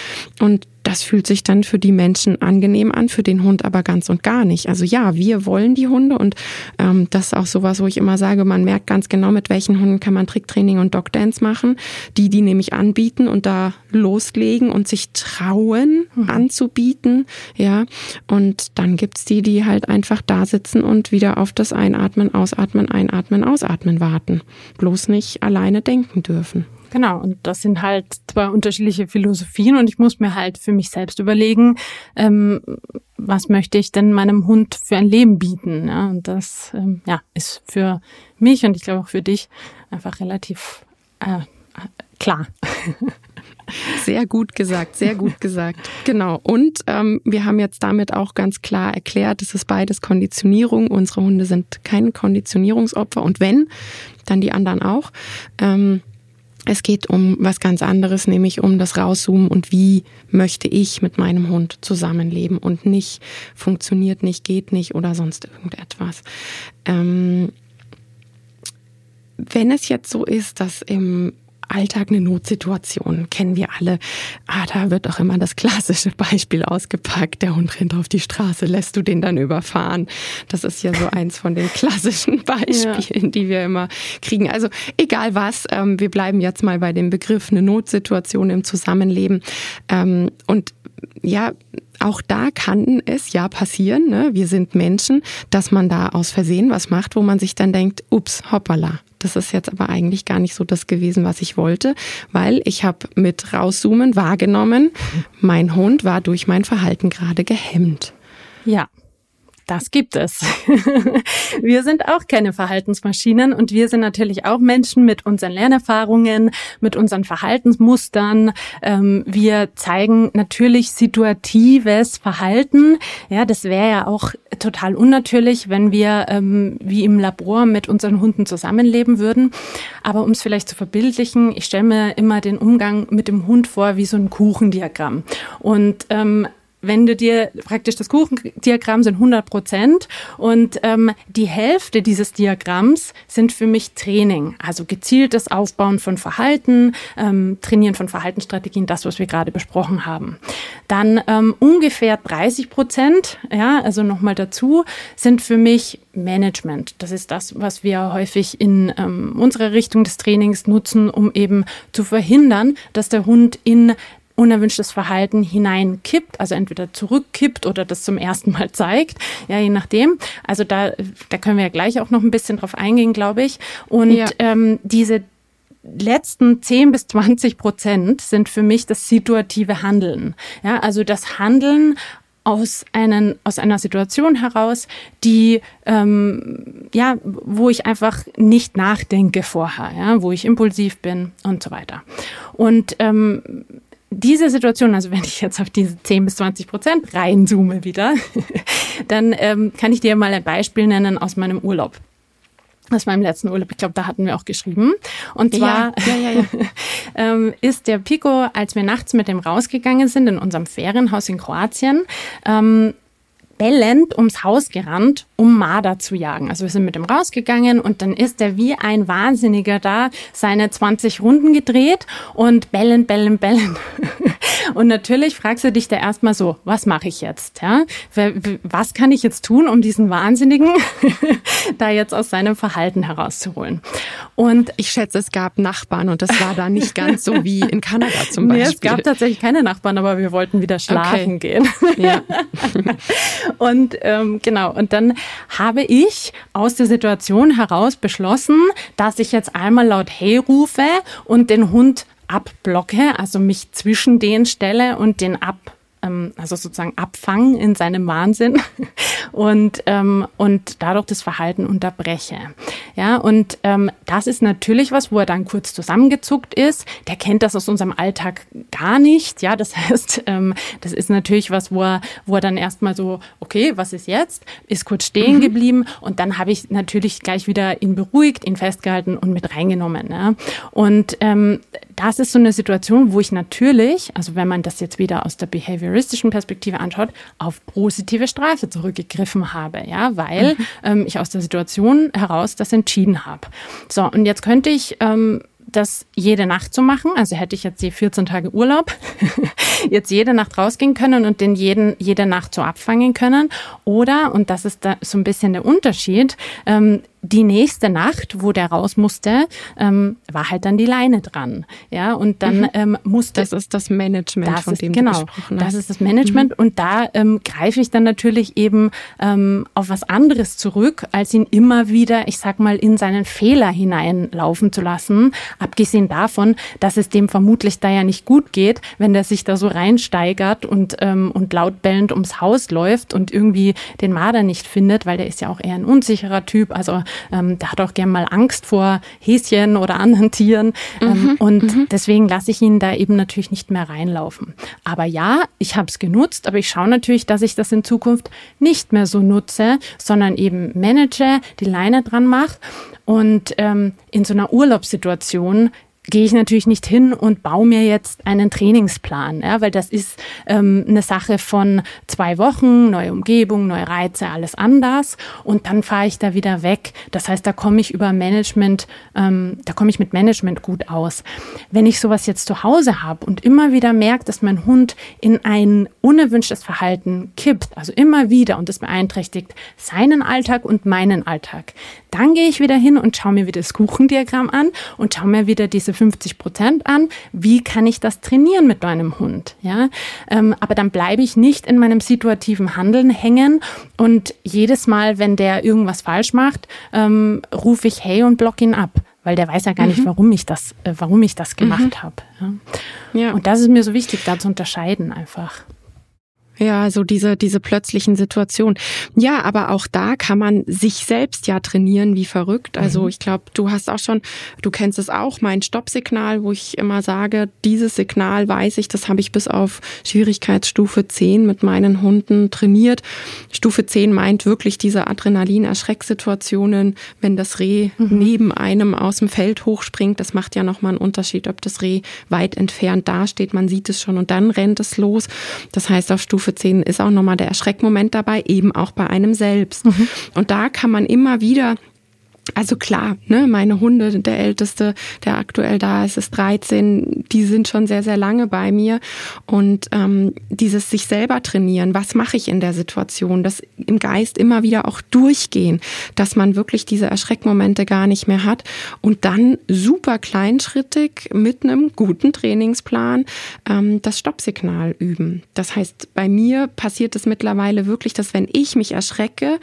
Und das fühlt sich dann für die Menschen angenehm an, für den Hund aber ganz und gar nicht. Also ja, wir wollen die Hunde und ähm, das ist auch sowas, wo ich immer sage, man merkt ganz genau, mit welchen Hunden kann man Tricktraining und Dogdance machen. Die, die nämlich anbieten und da loslegen und sich trauen mhm. anzubieten, ja. Und dann gibt's die, die halt einfach da sitzen und wieder auf das Einatmen, Ausatmen, Einatmen, Ausatmen warten. Bloß nicht alleine denken dürfen. Genau, und das sind halt zwei unterschiedliche Philosophien und ich muss mir halt für mich selbst überlegen, ähm, was möchte ich denn meinem Hund für ein Leben bieten? Ja, und das ähm, ja, ist für mich und ich glaube auch für dich einfach relativ äh, klar. [laughs] Sehr gut gesagt, sehr gut gesagt. Genau. Und ähm, wir haben jetzt damit auch ganz klar erklärt, es ist beides Konditionierung. Unsere Hunde sind kein Konditionierungsopfer. Und wenn, dann die anderen auch. Ähm, es geht um was ganz anderes, nämlich um das Rauszoomen und wie möchte ich mit meinem Hund zusammenleben und nicht funktioniert nicht, geht nicht oder sonst irgendetwas. Ähm, wenn es jetzt so ist, dass im Alltag eine Notsituation, kennen wir alle. Ah, da wird auch immer das klassische Beispiel ausgepackt. Der Hund rennt auf die Straße, lässt du den dann überfahren. Das ist ja so eins von den [laughs] klassischen Beispielen, ja. die wir immer kriegen. Also egal was, ähm, wir bleiben jetzt mal bei dem Begriff eine Notsituation im Zusammenleben. Ähm, und ja, auch da kann es ja passieren, ne? wir sind Menschen, dass man da aus Versehen was macht, wo man sich dann denkt, ups, hoppala, das ist jetzt aber eigentlich gar nicht so das gewesen, was ich wollte, weil ich habe mit rauszoomen wahrgenommen, mein Hund war durch mein Verhalten gerade gehemmt. Ja. Das gibt es. [laughs] wir sind auch keine Verhaltensmaschinen und wir sind natürlich auch Menschen mit unseren Lernerfahrungen, mit unseren Verhaltensmustern. Ähm, wir zeigen natürlich situatives Verhalten. Ja, das wäre ja auch total unnatürlich, wenn wir ähm, wie im Labor mit unseren Hunden zusammenleben würden. Aber um es vielleicht zu verbildlichen, ich stelle mir immer den Umgang mit dem Hund vor wie so ein Kuchendiagramm. Und ähm, wenn du dir praktisch das Kuchendiagramm sind 100 Prozent und ähm, die Hälfte dieses Diagramms sind für mich Training, also gezieltes Aufbauen von Verhalten, ähm, Trainieren von Verhaltensstrategien, das, was wir gerade besprochen haben. Dann ähm, ungefähr 30 Prozent, ja, also nochmal dazu, sind für mich Management. Das ist das, was wir häufig in ähm, unserer Richtung des Trainings nutzen, um eben zu verhindern, dass der Hund in unerwünschtes Verhalten hineinkippt, also entweder zurückkippt oder das zum ersten Mal zeigt, ja, je nachdem. Also da, da können wir ja gleich auch noch ein bisschen drauf eingehen, glaube ich. Und ja. ähm, diese letzten 10 bis 20 Prozent sind für mich das situative Handeln. Ja, also das Handeln aus, einen, aus einer Situation heraus, die ähm, ja, wo ich einfach nicht nachdenke vorher, ja, wo ich impulsiv bin und so weiter. Und ähm, diese Situation, also wenn ich jetzt auf diese 10 bis 20 Prozent reinzoome wieder, [laughs] dann ähm, kann ich dir mal ein Beispiel nennen aus meinem Urlaub. Aus meinem letzten Urlaub, ich glaube, da hatten wir auch geschrieben. Und zwar ja, ja, ja, [laughs] ähm, ist der Pico, als wir nachts mit dem rausgegangen sind in unserem Ferienhaus in Kroatien, ähm, bellend ums Haus gerannt, um Marder zu jagen. Also wir sind mit ihm rausgegangen und dann ist er wie ein Wahnsinniger da seine 20 Runden gedreht und bellend, bellend, bellend. [laughs] Und natürlich fragst du dich da erstmal so, was mache ich jetzt? Ja? Was kann ich jetzt tun, um diesen Wahnsinnigen [laughs] da jetzt aus seinem Verhalten herauszuholen? Und ich schätze, es gab Nachbarn und das war da nicht ganz so wie in Kanada zum Beispiel. [laughs] Nee, es gab tatsächlich keine Nachbarn, aber wir wollten wieder schlafen okay. gehen. Ja. Und ähm, genau, und dann habe ich aus der Situation heraus beschlossen, dass ich jetzt einmal laut Hey rufe und den Hund abblocke, also mich zwischen den stelle und den ab ähm, also sozusagen abfangen in seinem Wahnsinn [laughs] und, ähm, und dadurch das Verhalten unterbreche. Ja, und ähm, das ist natürlich was, wo er dann kurz zusammengezuckt ist. Der kennt das aus unserem Alltag gar nicht. Ja, das [laughs] heißt, ähm, das ist natürlich was, wo er, wo er dann erstmal so, okay, was ist jetzt? Ist kurz stehen mhm. geblieben und dann habe ich natürlich gleich wieder ihn beruhigt, ihn festgehalten und mit reingenommen. Ja. Und ähm, das ist so eine Situation, wo ich natürlich, also wenn man das jetzt wieder aus der behavioristischen Perspektive anschaut, auf positive Strafe zurückgegriffen habe, ja, weil mhm. ähm, ich aus der Situation heraus das entschieden habe. So, und jetzt könnte ich ähm, das jede Nacht zu machen. Also hätte ich jetzt die 14 Tage Urlaub, [laughs] jetzt jede Nacht rausgehen können und den jeden, jede Nacht so abfangen können. Oder, und das ist da so ein bisschen der Unterschied, ähm, die nächste Nacht, wo der raus musste, ähm, war halt dann die Leine dran. Ja, und dann mhm. ähm, musste. Das ist das Management, das von ist, dem genau, du gesprochen hast. Das ist das Management. Mhm. Und da ähm, greife ich dann natürlich eben ähm, auf was anderes zurück, als ihn immer wieder, ich sag mal, in seinen Fehler hineinlaufen zu lassen. Abgesehen davon, dass es dem vermutlich da ja nicht gut geht, wenn der sich da so reinsteigert und, ähm, und laut bellend ums Haus läuft und irgendwie den Marder nicht findet, weil der ist ja auch eher ein unsicherer Typ. Also ähm, der hat auch gern mal Angst vor Häschen oder anderen Tieren. Ähm, mhm, und mhm. deswegen lasse ich ihn da eben natürlich nicht mehr reinlaufen. Aber ja, ich habe es genutzt, aber ich schaue natürlich, dass ich das in Zukunft nicht mehr so nutze, sondern eben manage, die Leine dran mache. Und ähm, in so einer Urlaubssituation gehe ich natürlich nicht hin und baue mir jetzt einen Trainingsplan, ja, weil das ist ähm, eine Sache von zwei Wochen, neue Umgebung, neue Reize, alles anders und dann fahre ich da wieder weg. Das heißt, da komme ich über Management, ähm, da komme ich mit Management gut aus. Wenn ich sowas jetzt zu Hause habe und immer wieder merke, dass mein Hund in ein unerwünschtes Verhalten kippt, also immer wieder und das beeinträchtigt seinen Alltag und meinen Alltag, dann gehe ich wieder hin und schaue mir wieder das Kuchendiagramm an und schaue mir wieder diese 50 Prozent an. Wie kann ich das trainieren mit meinem Hund? Ja, ähm, aber dann bleibe ich nicht in meinem situativen Handeln hängen und jedes Mal, wenn der irgendwas falsch macht, ähm, rufe ich Hey und block ihn ab weil der weiß ja gar mhm. nicht, warum ich das, äh, warum ich das gemacht mhm. habe. Ja. ja. Und das ist mir so wichtig, da zu unterscheiden einfach. Ja, so diese, diese plötzlichen Situationen. Ja, aber auch da kann man sich selbst ja trainieren wie verrückt. Also mhm. ich glaube, du hast auch schon, du kennst es auch, mein Stoppsignal, wo ich immer sage, dieses Signal weiß ich, das habe ich bis auf Schwierigkeitsstufe 10 mit meinen Hunden trainiert. Stufe 10 meint wirklich diese Adrenalin-Erschrecksituationen, wenn das Reh mhm. neben einem aus dem Feld hochspringt. Das macht ja nochmal einen Unterschied, ob das Reh weit entfernt dasteht. Man sieht es schon und dann rennt es los. Das heißt, auf Stufe Stufe 10 ist auch nochmal der Erschreckmoment dabei, eben auch bei einem selbst. Mhm. Und da kann man immer wieder Also klar, ne, meine Hunde, der älteste, der aktuell da ist, ist 13, die sind schon sehr, sehr lange bei mir. Und ähm, dieses sich selber trainieren, was mache ich in der Situation, das im Geist immer wieder auch durchgehen, dass man wirklich diese Erschreckmomente gar nicht mehr hat und dann super kleinschrittig mit einem guten Trainingsplan ähm, das Stoppsignal üben. Das heißt, bei mir passiert es mittlerweile wirklich, dass wenn ich mich erschrecke,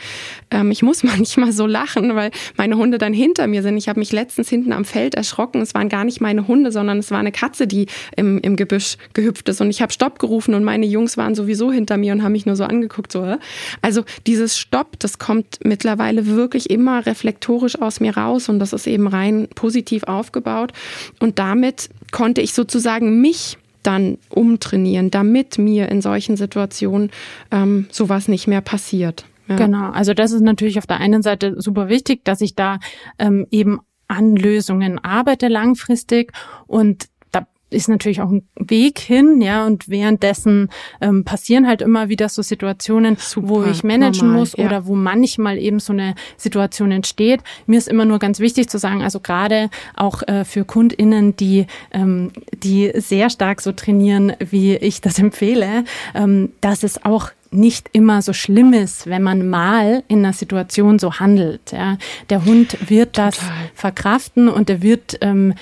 ähm, ich muss [laughs] manchmal so lachen, weil meine meine Hunde dann hinter mir sind. Ich habe mich letztens hinten am Feld erschrocken. Es waren gar nicht meine Hunde, sondern es war eine Katze, die im, im Gebüsch gehüpft ist. Und ich habe Stopp gerufen und meine Jungs waren sowieso hinter mir und haben mich nur so angeguckt. So, also dieses Stopp, das kommt mittlerweile wirklich immer reflektorisch aus mir raus und das ist eben rein positiv aufgebaut. Und damit konnte ich sozusagen mich dann umtrainieren, damit mir in solchen Situationen ähm, sowas nicht mehr passiert. Ja. Genau, also das ist natürlich auf der einen Seite super wichtig, dass ich da ähm, eben an Lösungen arbeite langfristig und da ist natürlich auch ein Weg hin, ja, und währenddessen ähm, passieren halt immer wieder so Situationen, Super, wo ich managen normal, muss oder wo manchmal eben so eine Situation entsteht. Mir ist immer nur ganz wichtig zu sagen, also gerade auch äh, für KundInnen, die, ähm, die sehr stark so trainieren, wie ich das [laughs] empfehle, ähm, dass es auch nicht immer so schlimm ist, wenn man mal in einer Situation so handelt. Ja. Der Hund wird das Total. verkraften und er wird, ähm,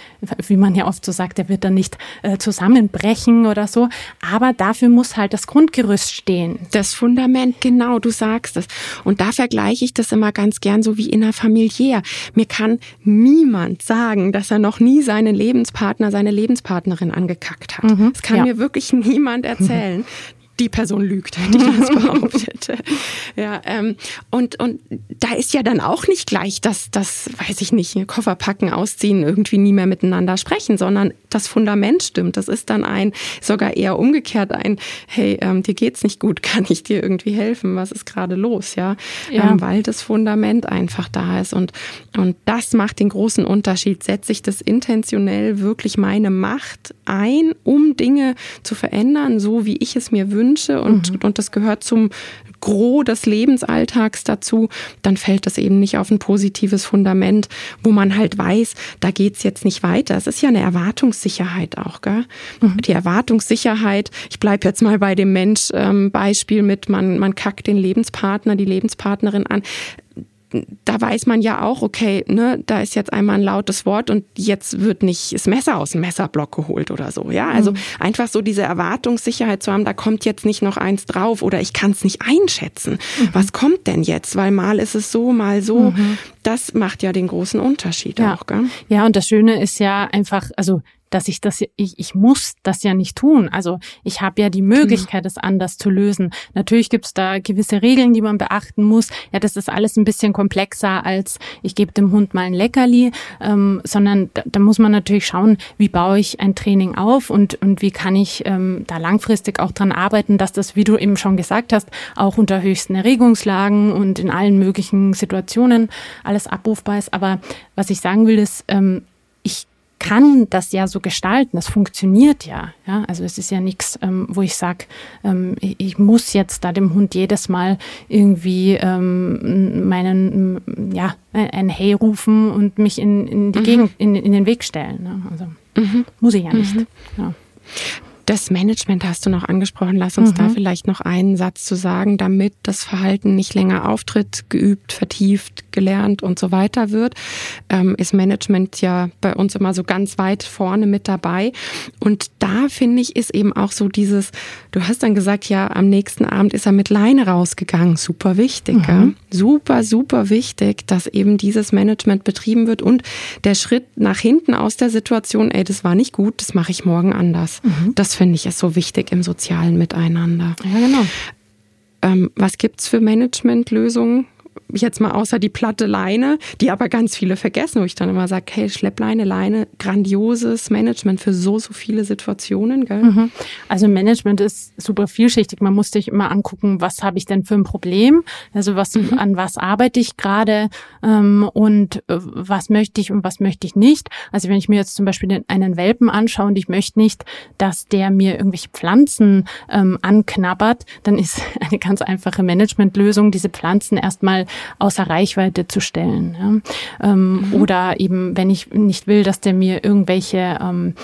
wie man ja oft so sagt, der wird dann nicht äh, zusammenbrechen oder so. Aber dafür muss halt das Grundgerüst stehen. Das Fundament, genau, du sagst es. Und da vergleiche ich das immer ganz gern so wie innerfamiliär. Mir kann niemand sagen, dass er noch nie seinen Lebenspartner, seine Lebenspartnerin angekackt hat. Mhm, das kann ja. mir wirklich [laughs] niemand erzählen die Person lügt, [laughs] die das behauptet. ja, ähm, und, und da ist ja dann auch nicht gleich, dass das, weiß ich nicht, Koffer packen, ausziehen, irgendwie nie mehr miteinander sprechen, sondern das Fundament stimmt. Das ist dann ein, sogar eher umgekehrt ein, hey, ähm, dir geht's nicht gut, [laughs] kann ich dir irgendwie helfen? Was ist gerade los? Ja, ja. Ähm, weil das Fundament einfach da ist und, und das macht den großen Unterschied. Setze ich das intentionell wirklich meine Macht ein, um Dinge zu verändern, so wie ich es mir wünsche? Wünsche und, mhm. und das gehört zum Gros des Lebensalltags dazu, dann fällt das eben nicht auf ein positives Fundament, wo man halt weiß, da geht's jetzt nicht weiter. Es ist ja eine Erwartungssicherheit auch, gell? Mhm. Die Erwartungssicherheit, ich bleib jetzt mal bei dem Mensch-Beispiel ähm, mit, man, man kackt den Lebenspartner, die Lebenspartnerin an da weiß man ja auch, okay, ne, da ist jetzt einmal ein lautes Wort und jetzt wird nicht das Messer aus dem Messerblock geholt oder so. Ja, also mhm. einfach so diese Erwartungssicherheit zu haben, da kommt jetzt nicht noch eins drauf oder ich kann es nicht einschätzen. Mhm. Was kommt denn jetzt? Weil mal ist es so, mal so. Mhm. Das macht ja den großen Unterschied ja. auch, gell? Ja, und das Schöne ist ja einfach, also dass ich das, ich, ich muss das ja nicht tun. Also ich habe ja die Möglichkeit, es anders zu lösen. Natürlich gibt es da gewisse Regeln, die man beachten muss. Ja, das ist alles ein bisschen komplexer als ich gebe dem Hund mal ein Leckerli, ähm, sondern da, da, muss man natürlich schauen, wie baue ich ein Training auf und, und wie kann ich ähm, da langfristig auch dran arbeiten, dass das, wie du eben schon gesagt hast, auch unter höchsten Erregungslagen und in allen möglichen Situationen alles abrufbar ist. Aber was ich sagen will, ist, ähm, kann das ja so gestalten. Das funktioniert ja. ja? Also es ist ja nichts, ähm, wo ich sage, ähm, ich, ich, muss jetzt da dem Hund jedes Mal irgendwie ähm, meinen, ja, ein Hey rufen und mich in, in die mhm. Gegend, in, in den Weg stellen. Ne? Also mhm. muss ich ja nicht. Mhm. Ja. Das Management hast du noch angesprochen. Lass uns mhm. da vielleicht noch einen Satz zu sagen, damit das Verhalten nicht länger auftritt, geübt, vertieft, gelernt und so weiter wird. Ähm, ist Management ja bei uns immer so ganz weit vorne mit dabei. Und da finde ich, ist eben auch so dieses, du hast dann gesagt, ja, am nächsten Abend ist er mit Leine rausgegangen. Super wichtig, mhm. ja? super, super wichtig, dass eben dieses Management betrieben wird und der Schritt nach hinten aus der Situation, ey, das war nicht gut, das mache ich morgen anders. Mhm. Das finde ich ist so wichtig im sozialen Miteinander. Ja, genau. Ähm, was gibt's für Managementlösungen? Jetzt mal außer die platte Leine, die aber ganz viele vergessen, wo ich dann immer sage, hey, Schleppleine, Leine, grandioses Management für so, so viele Situationen. Gell? Mhm. Also Management ist super vielschichtig. Man muss sich immer angucken, was habe ich denn für ein Problem? Also was, mhm. an was arbeite ich gerade ähm, und äh, was möchte ich und was möchte ich nicht. Also wenn ich mir jetzt zum Beispiel den, einen Welpen anschaue und ich möchte nicht, dass der mir irgendwelche Pflanzen ähm, anknabbert, dann ist [laughs] eine ganz einfache Managementlösung, diese Pflanzen erstmal mal außer Reichweite zu stellen. Ja? Ähm, mhm. Oder eben, wenn ich nicht will, dass der mir irgendwelche ähm,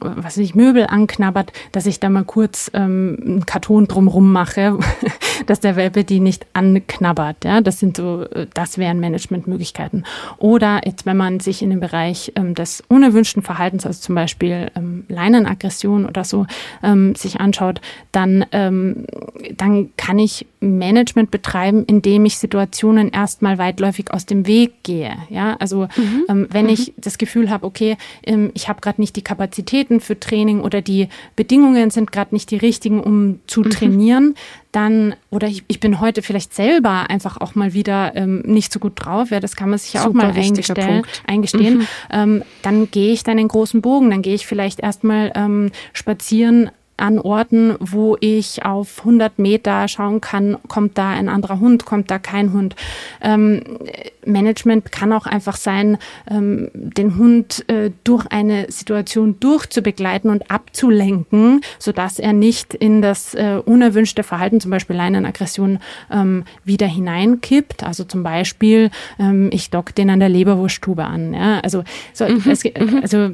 was ich, Möbel anknabbert, dass ich da mal kurz ähm, einen Karton drumrum mache, [laughs] dass der Welpe die nicht anknabbert. Ja, das sind so, äh, das wären Managementmöglichkeiten. Oder jetzt, wenn man sich in dem Bereich ähm, des unerwünschten Verhaltens, also zum Beispiel ähm, Leinenaggression oder so, ähm, sich anschaut, dann, ähm, dann kann ich Management betreiben, indem ich Situationen erstmal weitläufig aus dem Weg gehe. Ja, also mhm. ähm, wenn mhm. ich das Gefühl habe, okay, ähm, ich habe gerade nicht die Kapazitäten für Training oder die Bedingungen sind gerade nicht die richtigen, um zu mhm. trainieren, dann oder ich, ich bin heute vielleicht selber einfach auch mal wieder ähm, nicht so gut drauf, ja, das kann man sich ja auch mal eingestellen, eingestehen. Mhm. Ähm, dann gehe ich dann in großen Bogen, dann gehe ich vielleicht erstmal ähm, spazieren an Orten, wo ich auf 100 Meter schauen kann, kommt da ein anderer Hund, kommt da kein Hund. Ähm, Management kann auch einfach sein, ähm, den Hund äh, durch eine Situation durchzubegleiten und abzulenken, sodass er nicht in das äh, unerwünschte Verhalten, zum Beispiel Leinenaggression, ähm, wieder hineinkippt. Also zum Beispiel, ähm, ich dock den an der Leberwursttube an. Ja? Also, so, mhm. es, mhm. also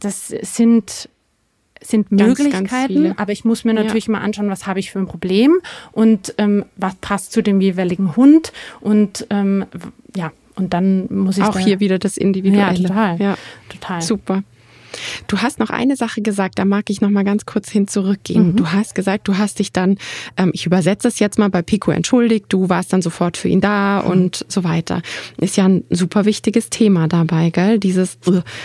das sind sind ganz, Möglichkeiten, ganz aber ich muss mir natürlich ja. mal anschauen, was habe ich für ein Problem und ähm, was passt zu dem jeweiligen Hund und ähm, ja, und dann muss ich auch hier wieder das Individuelle. Ja, total. Ja, total. Super. Du hast noch eine Sache gesagt, da mag ich noch mal ganz kurz hin zurückgehen. Mhm. Du hast gesagt, du hast dich dann, ähm, ich übersetze es jetzt mal bei Pico entschuldigt, du warst dann sofort für ihn da mhm. und so weiter. Ist ja ein super wichtiges Thema dabei, gell? Dieses,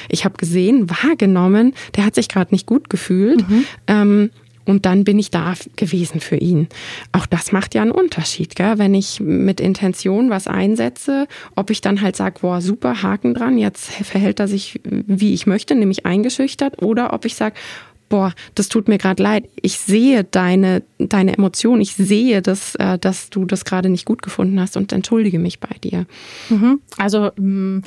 ich habe gesehen, wahrgenommen, der hat sich gerade nicht gut gefühlt. Mhm. Ähm, und dann bin ich da gewesen für ihn. Auch das macht ja einen Unterschied, gell? wenn ich mit Intention was einsetze, ob ich dann halt sage, boah, super, Haken dran, jetzt verhält er sich, wie ich möchte, nämlich eingeschüchtert, oder ob ich sage, boah, das tut mir gerade leid, ich sehe deine, deine Emotion, ich sehe, dass, äh, dass du das gerade nicht gut gefunden hast und entschuldige mich bei dir. Mhm. Also mm,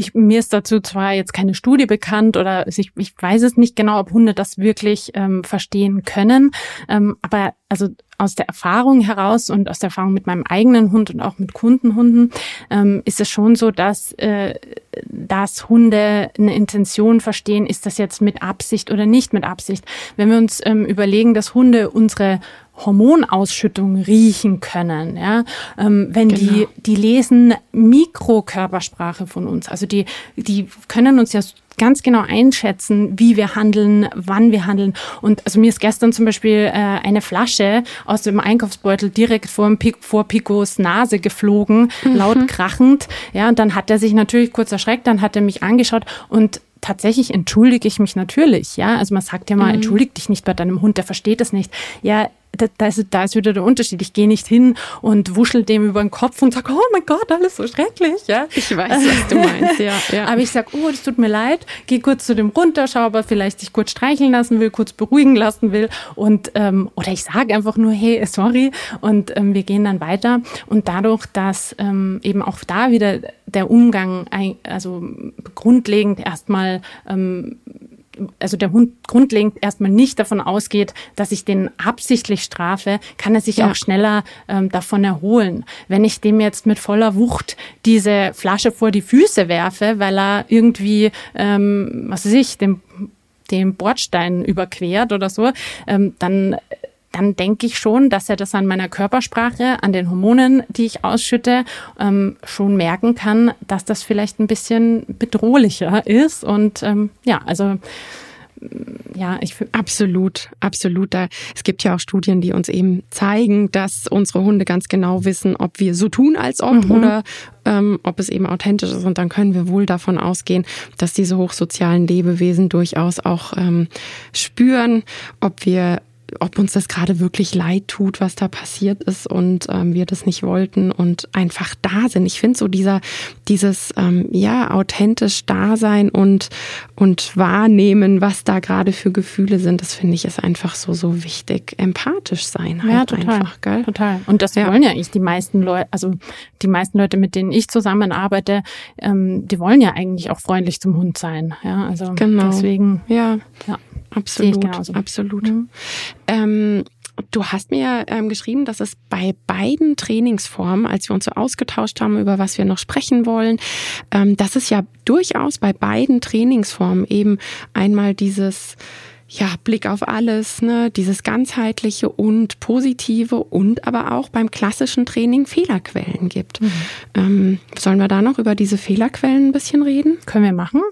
ich, mir ist dazu zwar jetzt keine Studie bekannt oder ich, ich weiß es nicht genau, ob Hunde das wirklich ähm, verstehen können, ähm, aber also aus der Erfahrung heraus und aus der Erfahrung mit meinem eigenen Hund und auch mit Kundenhunden ähm, ist es schon so, dass, äh, dass Hunde eine Intention verstehen, ist das jetzt mit Absicht oder nicht mit Absicht. Wenn wir uns ähm, überlegen, dass Hunde unsere Hormonausschüttung riechen können. Ja? Ähm, wenn genau. die, die lesen Mikrokörpersprache von uns. Also die, die können uns ja ganz genau einschätzen, wie wir handeln, wann wir handeln. Und also mir ist gestern zum Beispiel äh, eine Flasche aus dem Einkaufsbeutel direkt vor, vor Picos Nase geflogen, mhm. laut krachend. Ja, und dann hat er sich natürlich kurz erschreckt, dann hat er mich angeschaut und tatsächlich entschuldige ich mich natürlich, ja. Also man sagt ja mal, mhm. entschuldige dich nicht bei deinem Hund, der versteht es nicht. Ja, da, da, ist, da ist wieder der Unterschied. Ich gehe nicht hin und wuschel dem über den Kopf und sage, oh mein Gott, alles so schrecklich. Ja? Ich weiß, was du meinst, ja. [laughs] ja. Aber ich sage, oh, das tut mir leid, gehe kurz zu dem runter, schau, ob er vielleicht sich kurz streicheln lassen will, kurz beruhigen lassen will. Und ähm, oder ich sage einfach nur, hey, sorry, und ähm, wir gehen dann weiter. Und dadurch, dass ähm, eben auch da wieder der Umgang, also grundlegend erstmal ähm, also der Hund grundlegend erstmal nicht davon ausgeht, dass ich den absichtlich strafe, kann er sich ja. auch schneller ähm, davon erholen. Wenn ich dem jetzt mit voller Wucht diese Flasche vor die Füße werfe, weil er irgendwie, ähm, was weiß ich, den, den Bordstein überquert oder so, ähm, dann dann denke ich schon, dass er das an meiner Körpersprache, an den Hormonen, die ich ausschütte, ähm, schon merken kann, dass das vielleicht ein bisschen bedrohlicher ist. Und ähm, ja, also ja, ich absolut, absolut. Da, es gibt ja auch Studien, die uns eben zeigen, dass unsere Hunde ganz genau wissen, ob wir so tun, als ob mhm. oder ähm, ob es eben authentisch ist. Und dann können wir wohl davon ausgehen, dass diese hochsozialen Lebewesen durchaus auch ähm, spüren, ob wir ob uns das gerade wirklich leid tut, was da passiert ist und ähm, wir das nicht wollten und einfach da sind. Ich finde so dieser, dieses, ähm, ja, authentisch da sein und, und wahrnehmen, was da gerade für Gefühle sind, das finde ich ist einfach so, so wichtig. Empathisch sein halt ja, total, einfach, gell? Total. Und das ja. wollen ja eigentlich die meisten Leute, also die meisten Leute, mit denen ich zusammenarbeite, ähm, die wollen ja eigentlich auch freundlich zum Hund sein. Ja, also genau. deswegen. Ja. ja. Absolut, absolut. Mhm. Ähm, du hast mir ähm, geschrieben, dass es bei beiden Trainingsformen, als wir uns so ausgetauscht haben, über was wir noch sprechen wollen, ähm, dass es ja durchaus bei beiden Trainingsformen eben einmal dieses ja, Blick auf alles, ne, dieses ganzheitliche und positive und aber auch beim klassischen Training Fehlerquellen gibt. Mhm. Ähm, sollen wir da noch über diese Fehlerquellen ein bisschen reden? Können wir machen.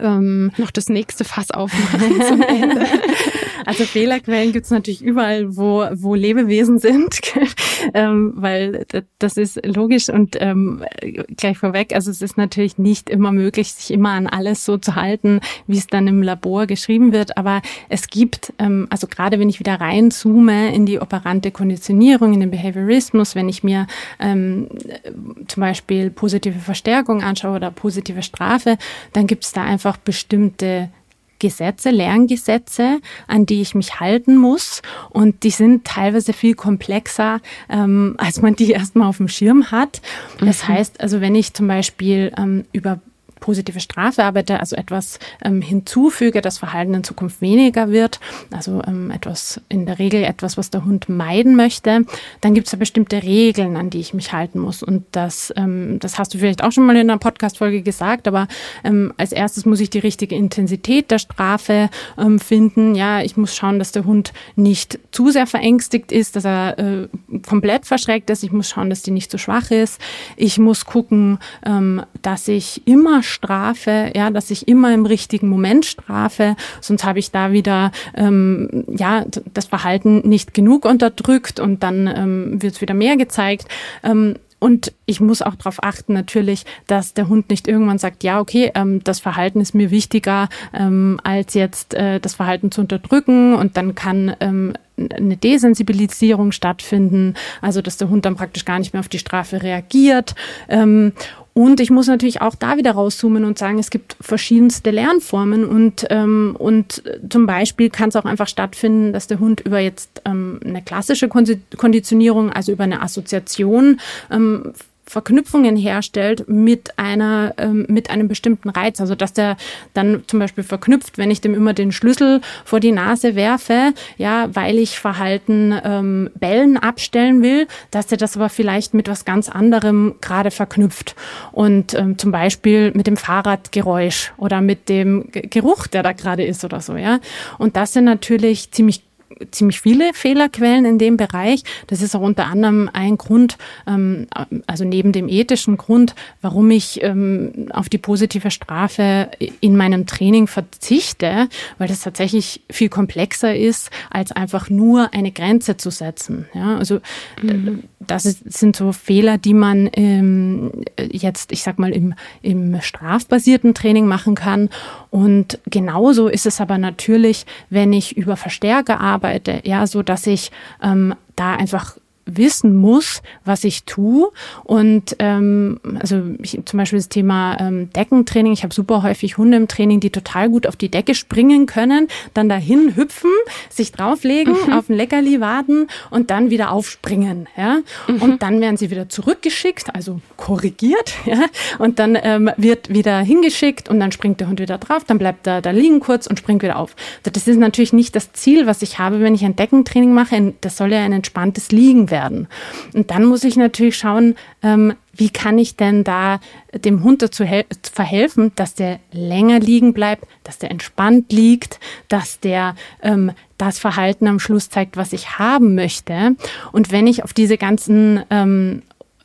Ähm, noch das nächste Fass aufmachen [laughs] zum Ende. Also Fehlerquellen gibt es natürlich überall, wo, wo Lebewesen sind, [laughs] ähm, weil das ist logisch und ähm, gleich vorweg, also es ist natürlich nicht immer möglich, sich immer an alles so zu halten, wie es dann im Labor geschrieben wird, aber es gibt, ähm, also gerade wenn ich wieder reinzoome in die operante Konditionierung, in den Behaviorismus, wenn ich mir ähm, zum Beispiel positive Verstärkung anschaue oder positive Strafe, dann gibt es da einfach bestimmte Gesetze, Lerngesetze, an die ich mich halten muss. Und die sind teilweise viel komplexer, ähm, als man die [laughs] erstmal auf dem Schirm hat. Das mhm. heißt, also wenn ich zum Beispiel ähm, über positive Strafe arbeite, also etwas ähm, hinzufüge, das Verhalten in Zukunft weniger wird, also ähm, etwas in der Regel etwas, was der Hund meiden möchte, dann gibt es da bestimmte Regeln, an die ich mich halten muss. Und das, ähm, das hast du vielleicht auch schon mal in einer Podcast-Folge gesagt, aber ähm, als erstes muss ich die richtige Intensität der Strafe ähm, finden. Ja, ich muss schauen, dass der Hund nicht zu sehr verängstigt ist, dass er äh, komplett verschreckt ist. Ich muss schauen, dass die nicht zu schwach ist. Ich muss gucken, ähm, dass ich immer strafe, ja, dass ich immer im richtigen Moment strafe, sonst habe ich da wieder ähm, ja das Verhalten nicht genug unterdrückt und dann ähm, wird es wieder mehr gezeigt. Ähm, und ich muss auch darauf achten, natürlich, dass der Hund nicht irgendwann sagt, ja, okay, ähm, das Verhalten ist mir wichtiger, ähm, als jetzt äh, das Verhalten zu unterdrücken. Und dann kann ähm, eine Desensibilisierung stattfinden, also dass der Hund dann praktisch gar nicht mehr auf die Strafe reagiert. Und ich muss natürlich auch da wieder rauszoomen und sagen, es gibt verschiedenste Lernformen und, ähm, und zum Beispiel kann es auch einfach stattfinden, dass der Hund über jetzt ähm, eine klassische Konditionierung, also über eine Assoziation ähm, Verknüpfungen herstellt mit einer ähm, mit einem bestimmten Reiz, also dass der dann zum Beispiel verknüpft, wenn ich dem immer den Schlüssel vor die Nase werfe, ja, weil ich Verhalten ähm, Bellen abstellen will, dass der das aber vielleicht mit was ganz anderem gerade verknüpft und ähm, zum Beispiel mit dem Fahrradgeräusch oder mit dem Geruch, der da gerade ist oder so, ja. Und das sind natürlich ziemlich ziemlich viele Fehlerquellen in dem Bereich. Das ist auch unter anderem ein Grund, ähm, also neben dem ethischen Grund, warum ich ähm, auf die positive Strafe in meinem Training verzichte, weil das tatsächlich viel komplexer ist, als einfach nur eine Grenze zu setzen. Ja, also mhm. das sind so Fehler, die man ähm, jetzt, ich sag mal, im, im strafbasierten Training machen kann. Und genauso ist es aber natürlich, wenn ich über Verstärker arbeite, ja, so dass ich ähm, da einfach wissen muss, was ich tue. Und ähm, also ich, zum Beispiel das Thema ähm, Deckentraining. Ich habe super häufig Hunde im Training, die total gut auf die Decke springen können, dann dahin hüpfen, sich drauflegen, mhm. auf ein Leckerli warten und dann wieder aufspringen. Ja? Mhm. Und dann werden sie wieder zurückgeschickt, also korrigiert. [laughs] Ja? Und dann ähm, wird wieder hingeschickt und dann springt der Hund wieder drauf, dann bleibt er da liegen kurz und springt wieder auf. Das ist natürlich nicht das Ziel, was ich habe, wenn ich ein Deckentraining mache. Das soll ja ein entspanntes Liegen werden werden. Und dann muss ich natürlich schauen, ähm, wie kann ich denn da dem Hund dazu verhelfen, dass der länger liegen bleibt, dass der entspannt liegt, dass der ähm, das Verhalten am Schluss zeigt, was ich haben möchte. Und wenn ich auf diese ganzen ähm,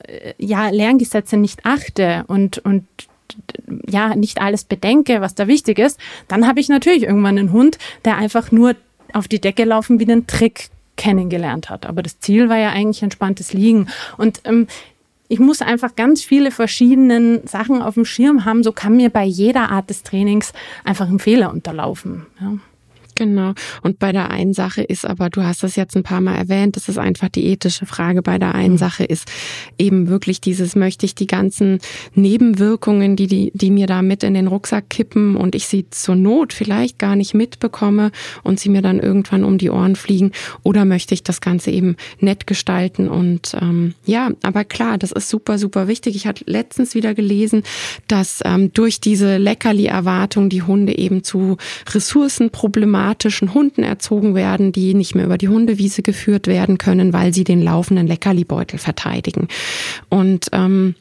äh, ja, Lerngesetze nicht achte und, und ja, nicht alles bedenke, was da wichtig ist, dann habe ich natürlich irgendwann einen Hund, der einfach nur auf die Decke laufen wie einen Trick kennengelernt hat. Aber das Ziel war ja eigentlich entspanntes Liegen. Und ähm, ich muss einfach ganz viele verschiedene Sachen auf dem Schirm haben. So kann mir bei jeder Art des Trainings einfach ein Fehler unterlaufen. Ja. Genau. Und bei der einen Sache ist aber, du hast das jetzt ein paar Mal erwähnt, das ist einfach die ethische Frage. Bei der einen mhm. Sache ist eben wirklich dieses, möchte ich die ganzen Nebenwirkungen, die, die, die mir da mit in den Rucksack kippen und ich sie zur Not vielleicht gar nicht mitbekomme und sie mir dann irgendwann um die Ohren fliegen, oder möchte ich das Ganze eben nett gestalten und ähm, ja, aber klar, das ist super, super wichtig. Ich hatte letztens wieder gelesen, dass ähm, durch diese Leckerli-Erwartung die Hunde eben zu Ressourcenproblematiken traumatischen Hunden erzogen werden, die nicht mehr über die Hundewiese geführt werden können, weil sie den laufenden Leckerlibeutel verteidigen. Und ähm,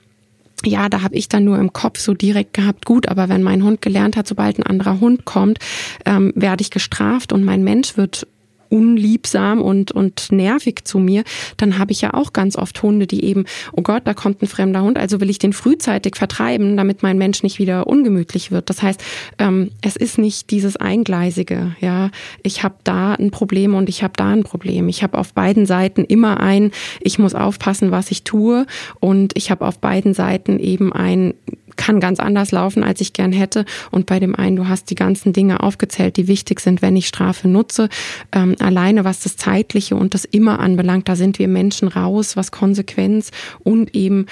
ja, da habe ich dann nur im Kopf so direkt gehabt, gut, aber wenn mein Hund gelernt hat, sobald ein anderer Hund kommt, ähm, werde ich gestraft und mein Mensch wird unliebsam und, und nervig zu mir, dann habe ich ja auch ganz oft Hunde, die eben, oh Gott, da kommt ein fremder Hund, also will ich den frühzeitig vertreiben, damit mein Mensch nicht wieder ungemütlich wird. Das heißt, ähm, es ist nicht dieses Eingleisige, ja. Ich habe da ein Problem und ich habe da ein Problem. Ich habe auf beiden Seiten immer ein, ich muss aufpassen, was ich tue und ich habe auf beiden Seiten eben ein kann ganz anders laufen, als ich gern hätte. Und bei dem einen, du hast die ganzen Dinge aufgezählt, die wichtig sind, wenn ich Strafe nutze. Ähm, alleine was das Zeitliche und das immer anbelangt, da sind wir Menschen raus, was Konsequenz und eben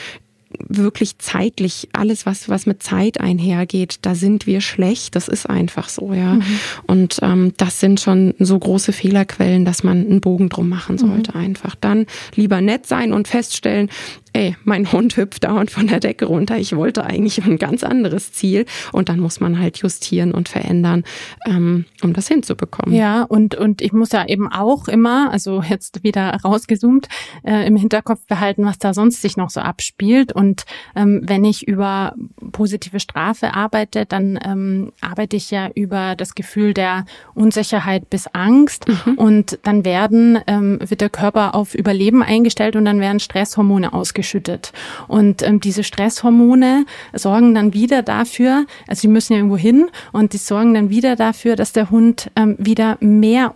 wirklich zeitlich alles, was, was mit Zeit einhergeht, da sind wir schlecht. Das ist einfach so, ja. Mhm. Und ähm, das sind schon so große Fehlerquellen, dass man einen Bogen drum machen sollte. Mhm. Einfach dann lieber nett sein und feststellen, ey, mein Hund hüpft dauernd von der Decke runter. Ich wollte eigentlich ein ganz anderes Ziel. Und dann muss man halt justieren und verändern, ähm, um das hinzubekommen. Ja, und, und ich muss ja eben auch immer, also jetzt wieder rausgezoomt, äh, im Hinterkopf behalten, was da sonst sich noch so abspielt. Und ähm, wenn ich über positive Strafe arbeite, dann ähm, arbeite ich ja über das Gefühl der Unsicherheit bis Angst. Mhm. Und dann werden, ähm, wird der Körper auf Überleben eingestellt und dann werden Stresshormone ausgeschüttet ausgeschüttet. Und ähm, diese Stresshormone sorgen dann wieder dafür, also die müssen ja irgendwo hin und die sorgen dann wieder dafür, dass der Hund ähm, wieder mehr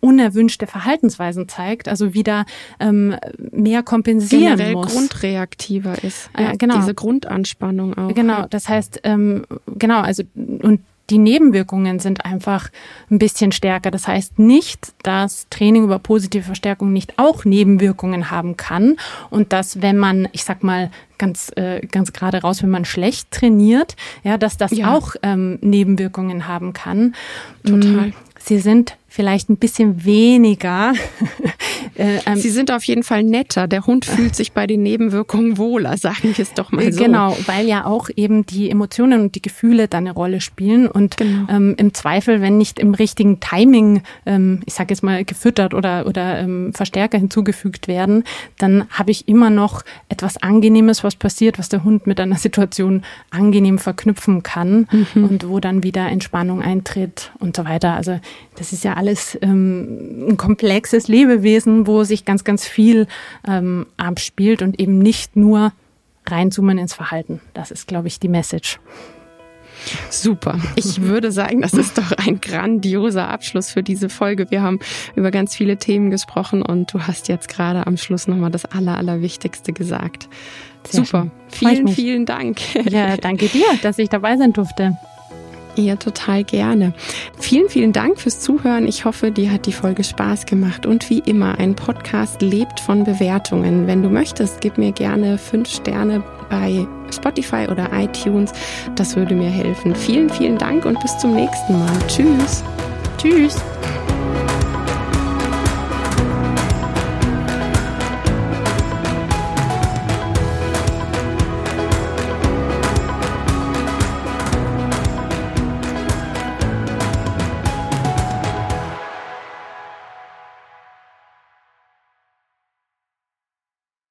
unerwünschte Verhaltensweisen zeigt, also wieder ähm, mehr kompensieren Generell muss. grundreaktiver ist. Ja, äh, genau. Diese Grundanspannung auch. Genau, das heißt, ähm, genau, also und die Nebenwirkungen sind einfach ein bisschen stärker. Das heißt nicht, dass Training über positive Verstärkung nicht auch Nebenwirkungen haben kann und dass, wenn man, ich sag mal, ganz, äh, ganz gerade raus, wenn man schlecht trainiert, ja, dass das ja. auch ähm, Nebenwirkungen haben kann. Total. Mm, sie sind vielleicht ein bisschen weniger. [laughs] äh, ähm, Sie sind auf jeden Fall netter. Der Hund fühlt sich bei den Nebenwirkungen wohler, sagen wir es doch mal so. Genau, weil ja auch eben die Emotionen und die Gefühle da eine Rolle spielen und genau. ähm, im Zweifel, wenn nicht im richtigen Timing, ähm, ich sage jetzt mal gefüttert oder oder ähm, Verstärker hinzugefügt werden, dann habe ich immer noch etwas Angenehmes, was passiert, was der Hund mit einer Situation angenehm verknüpfen kann mhm. und wo dann wieder Entspannung eintritt und so weiter. Also das ist ja alles ähm, ein komplexes Lebewesen, wo sich ganz, ganz viel ähm, abspielt und eben nicht nur reinzoomen ins Verhalten. Das ist, glaube ich, die Message. Super. Ich würde sagen, das ist doch ein grandioser Abschluss für diese Folge. Wir haben über ganz viele Themen gesprochen und du hast jetzt gerade am Schluss nochmal das Aller, Allerwichtigste gesagt. Sehr Super. Schön. Vielen, vielen Dank. Ja, danke dir, dass ich dabei sein durfte. Ja, total gerne. Vielen, vielen Dank fürs Zuhören. Ich hoffe, dir hat die Folge Spaß gemacht. Und wie immer, ein Podcast lebt von Bewertungen. Wenn du möchtest, gib mir gerne fünf Sterne bei Spotify oder iTunes. Das würde mir helfen. Vielen, vielen Dank und bis zum nächsten Mal. Tschüss. Tschüss.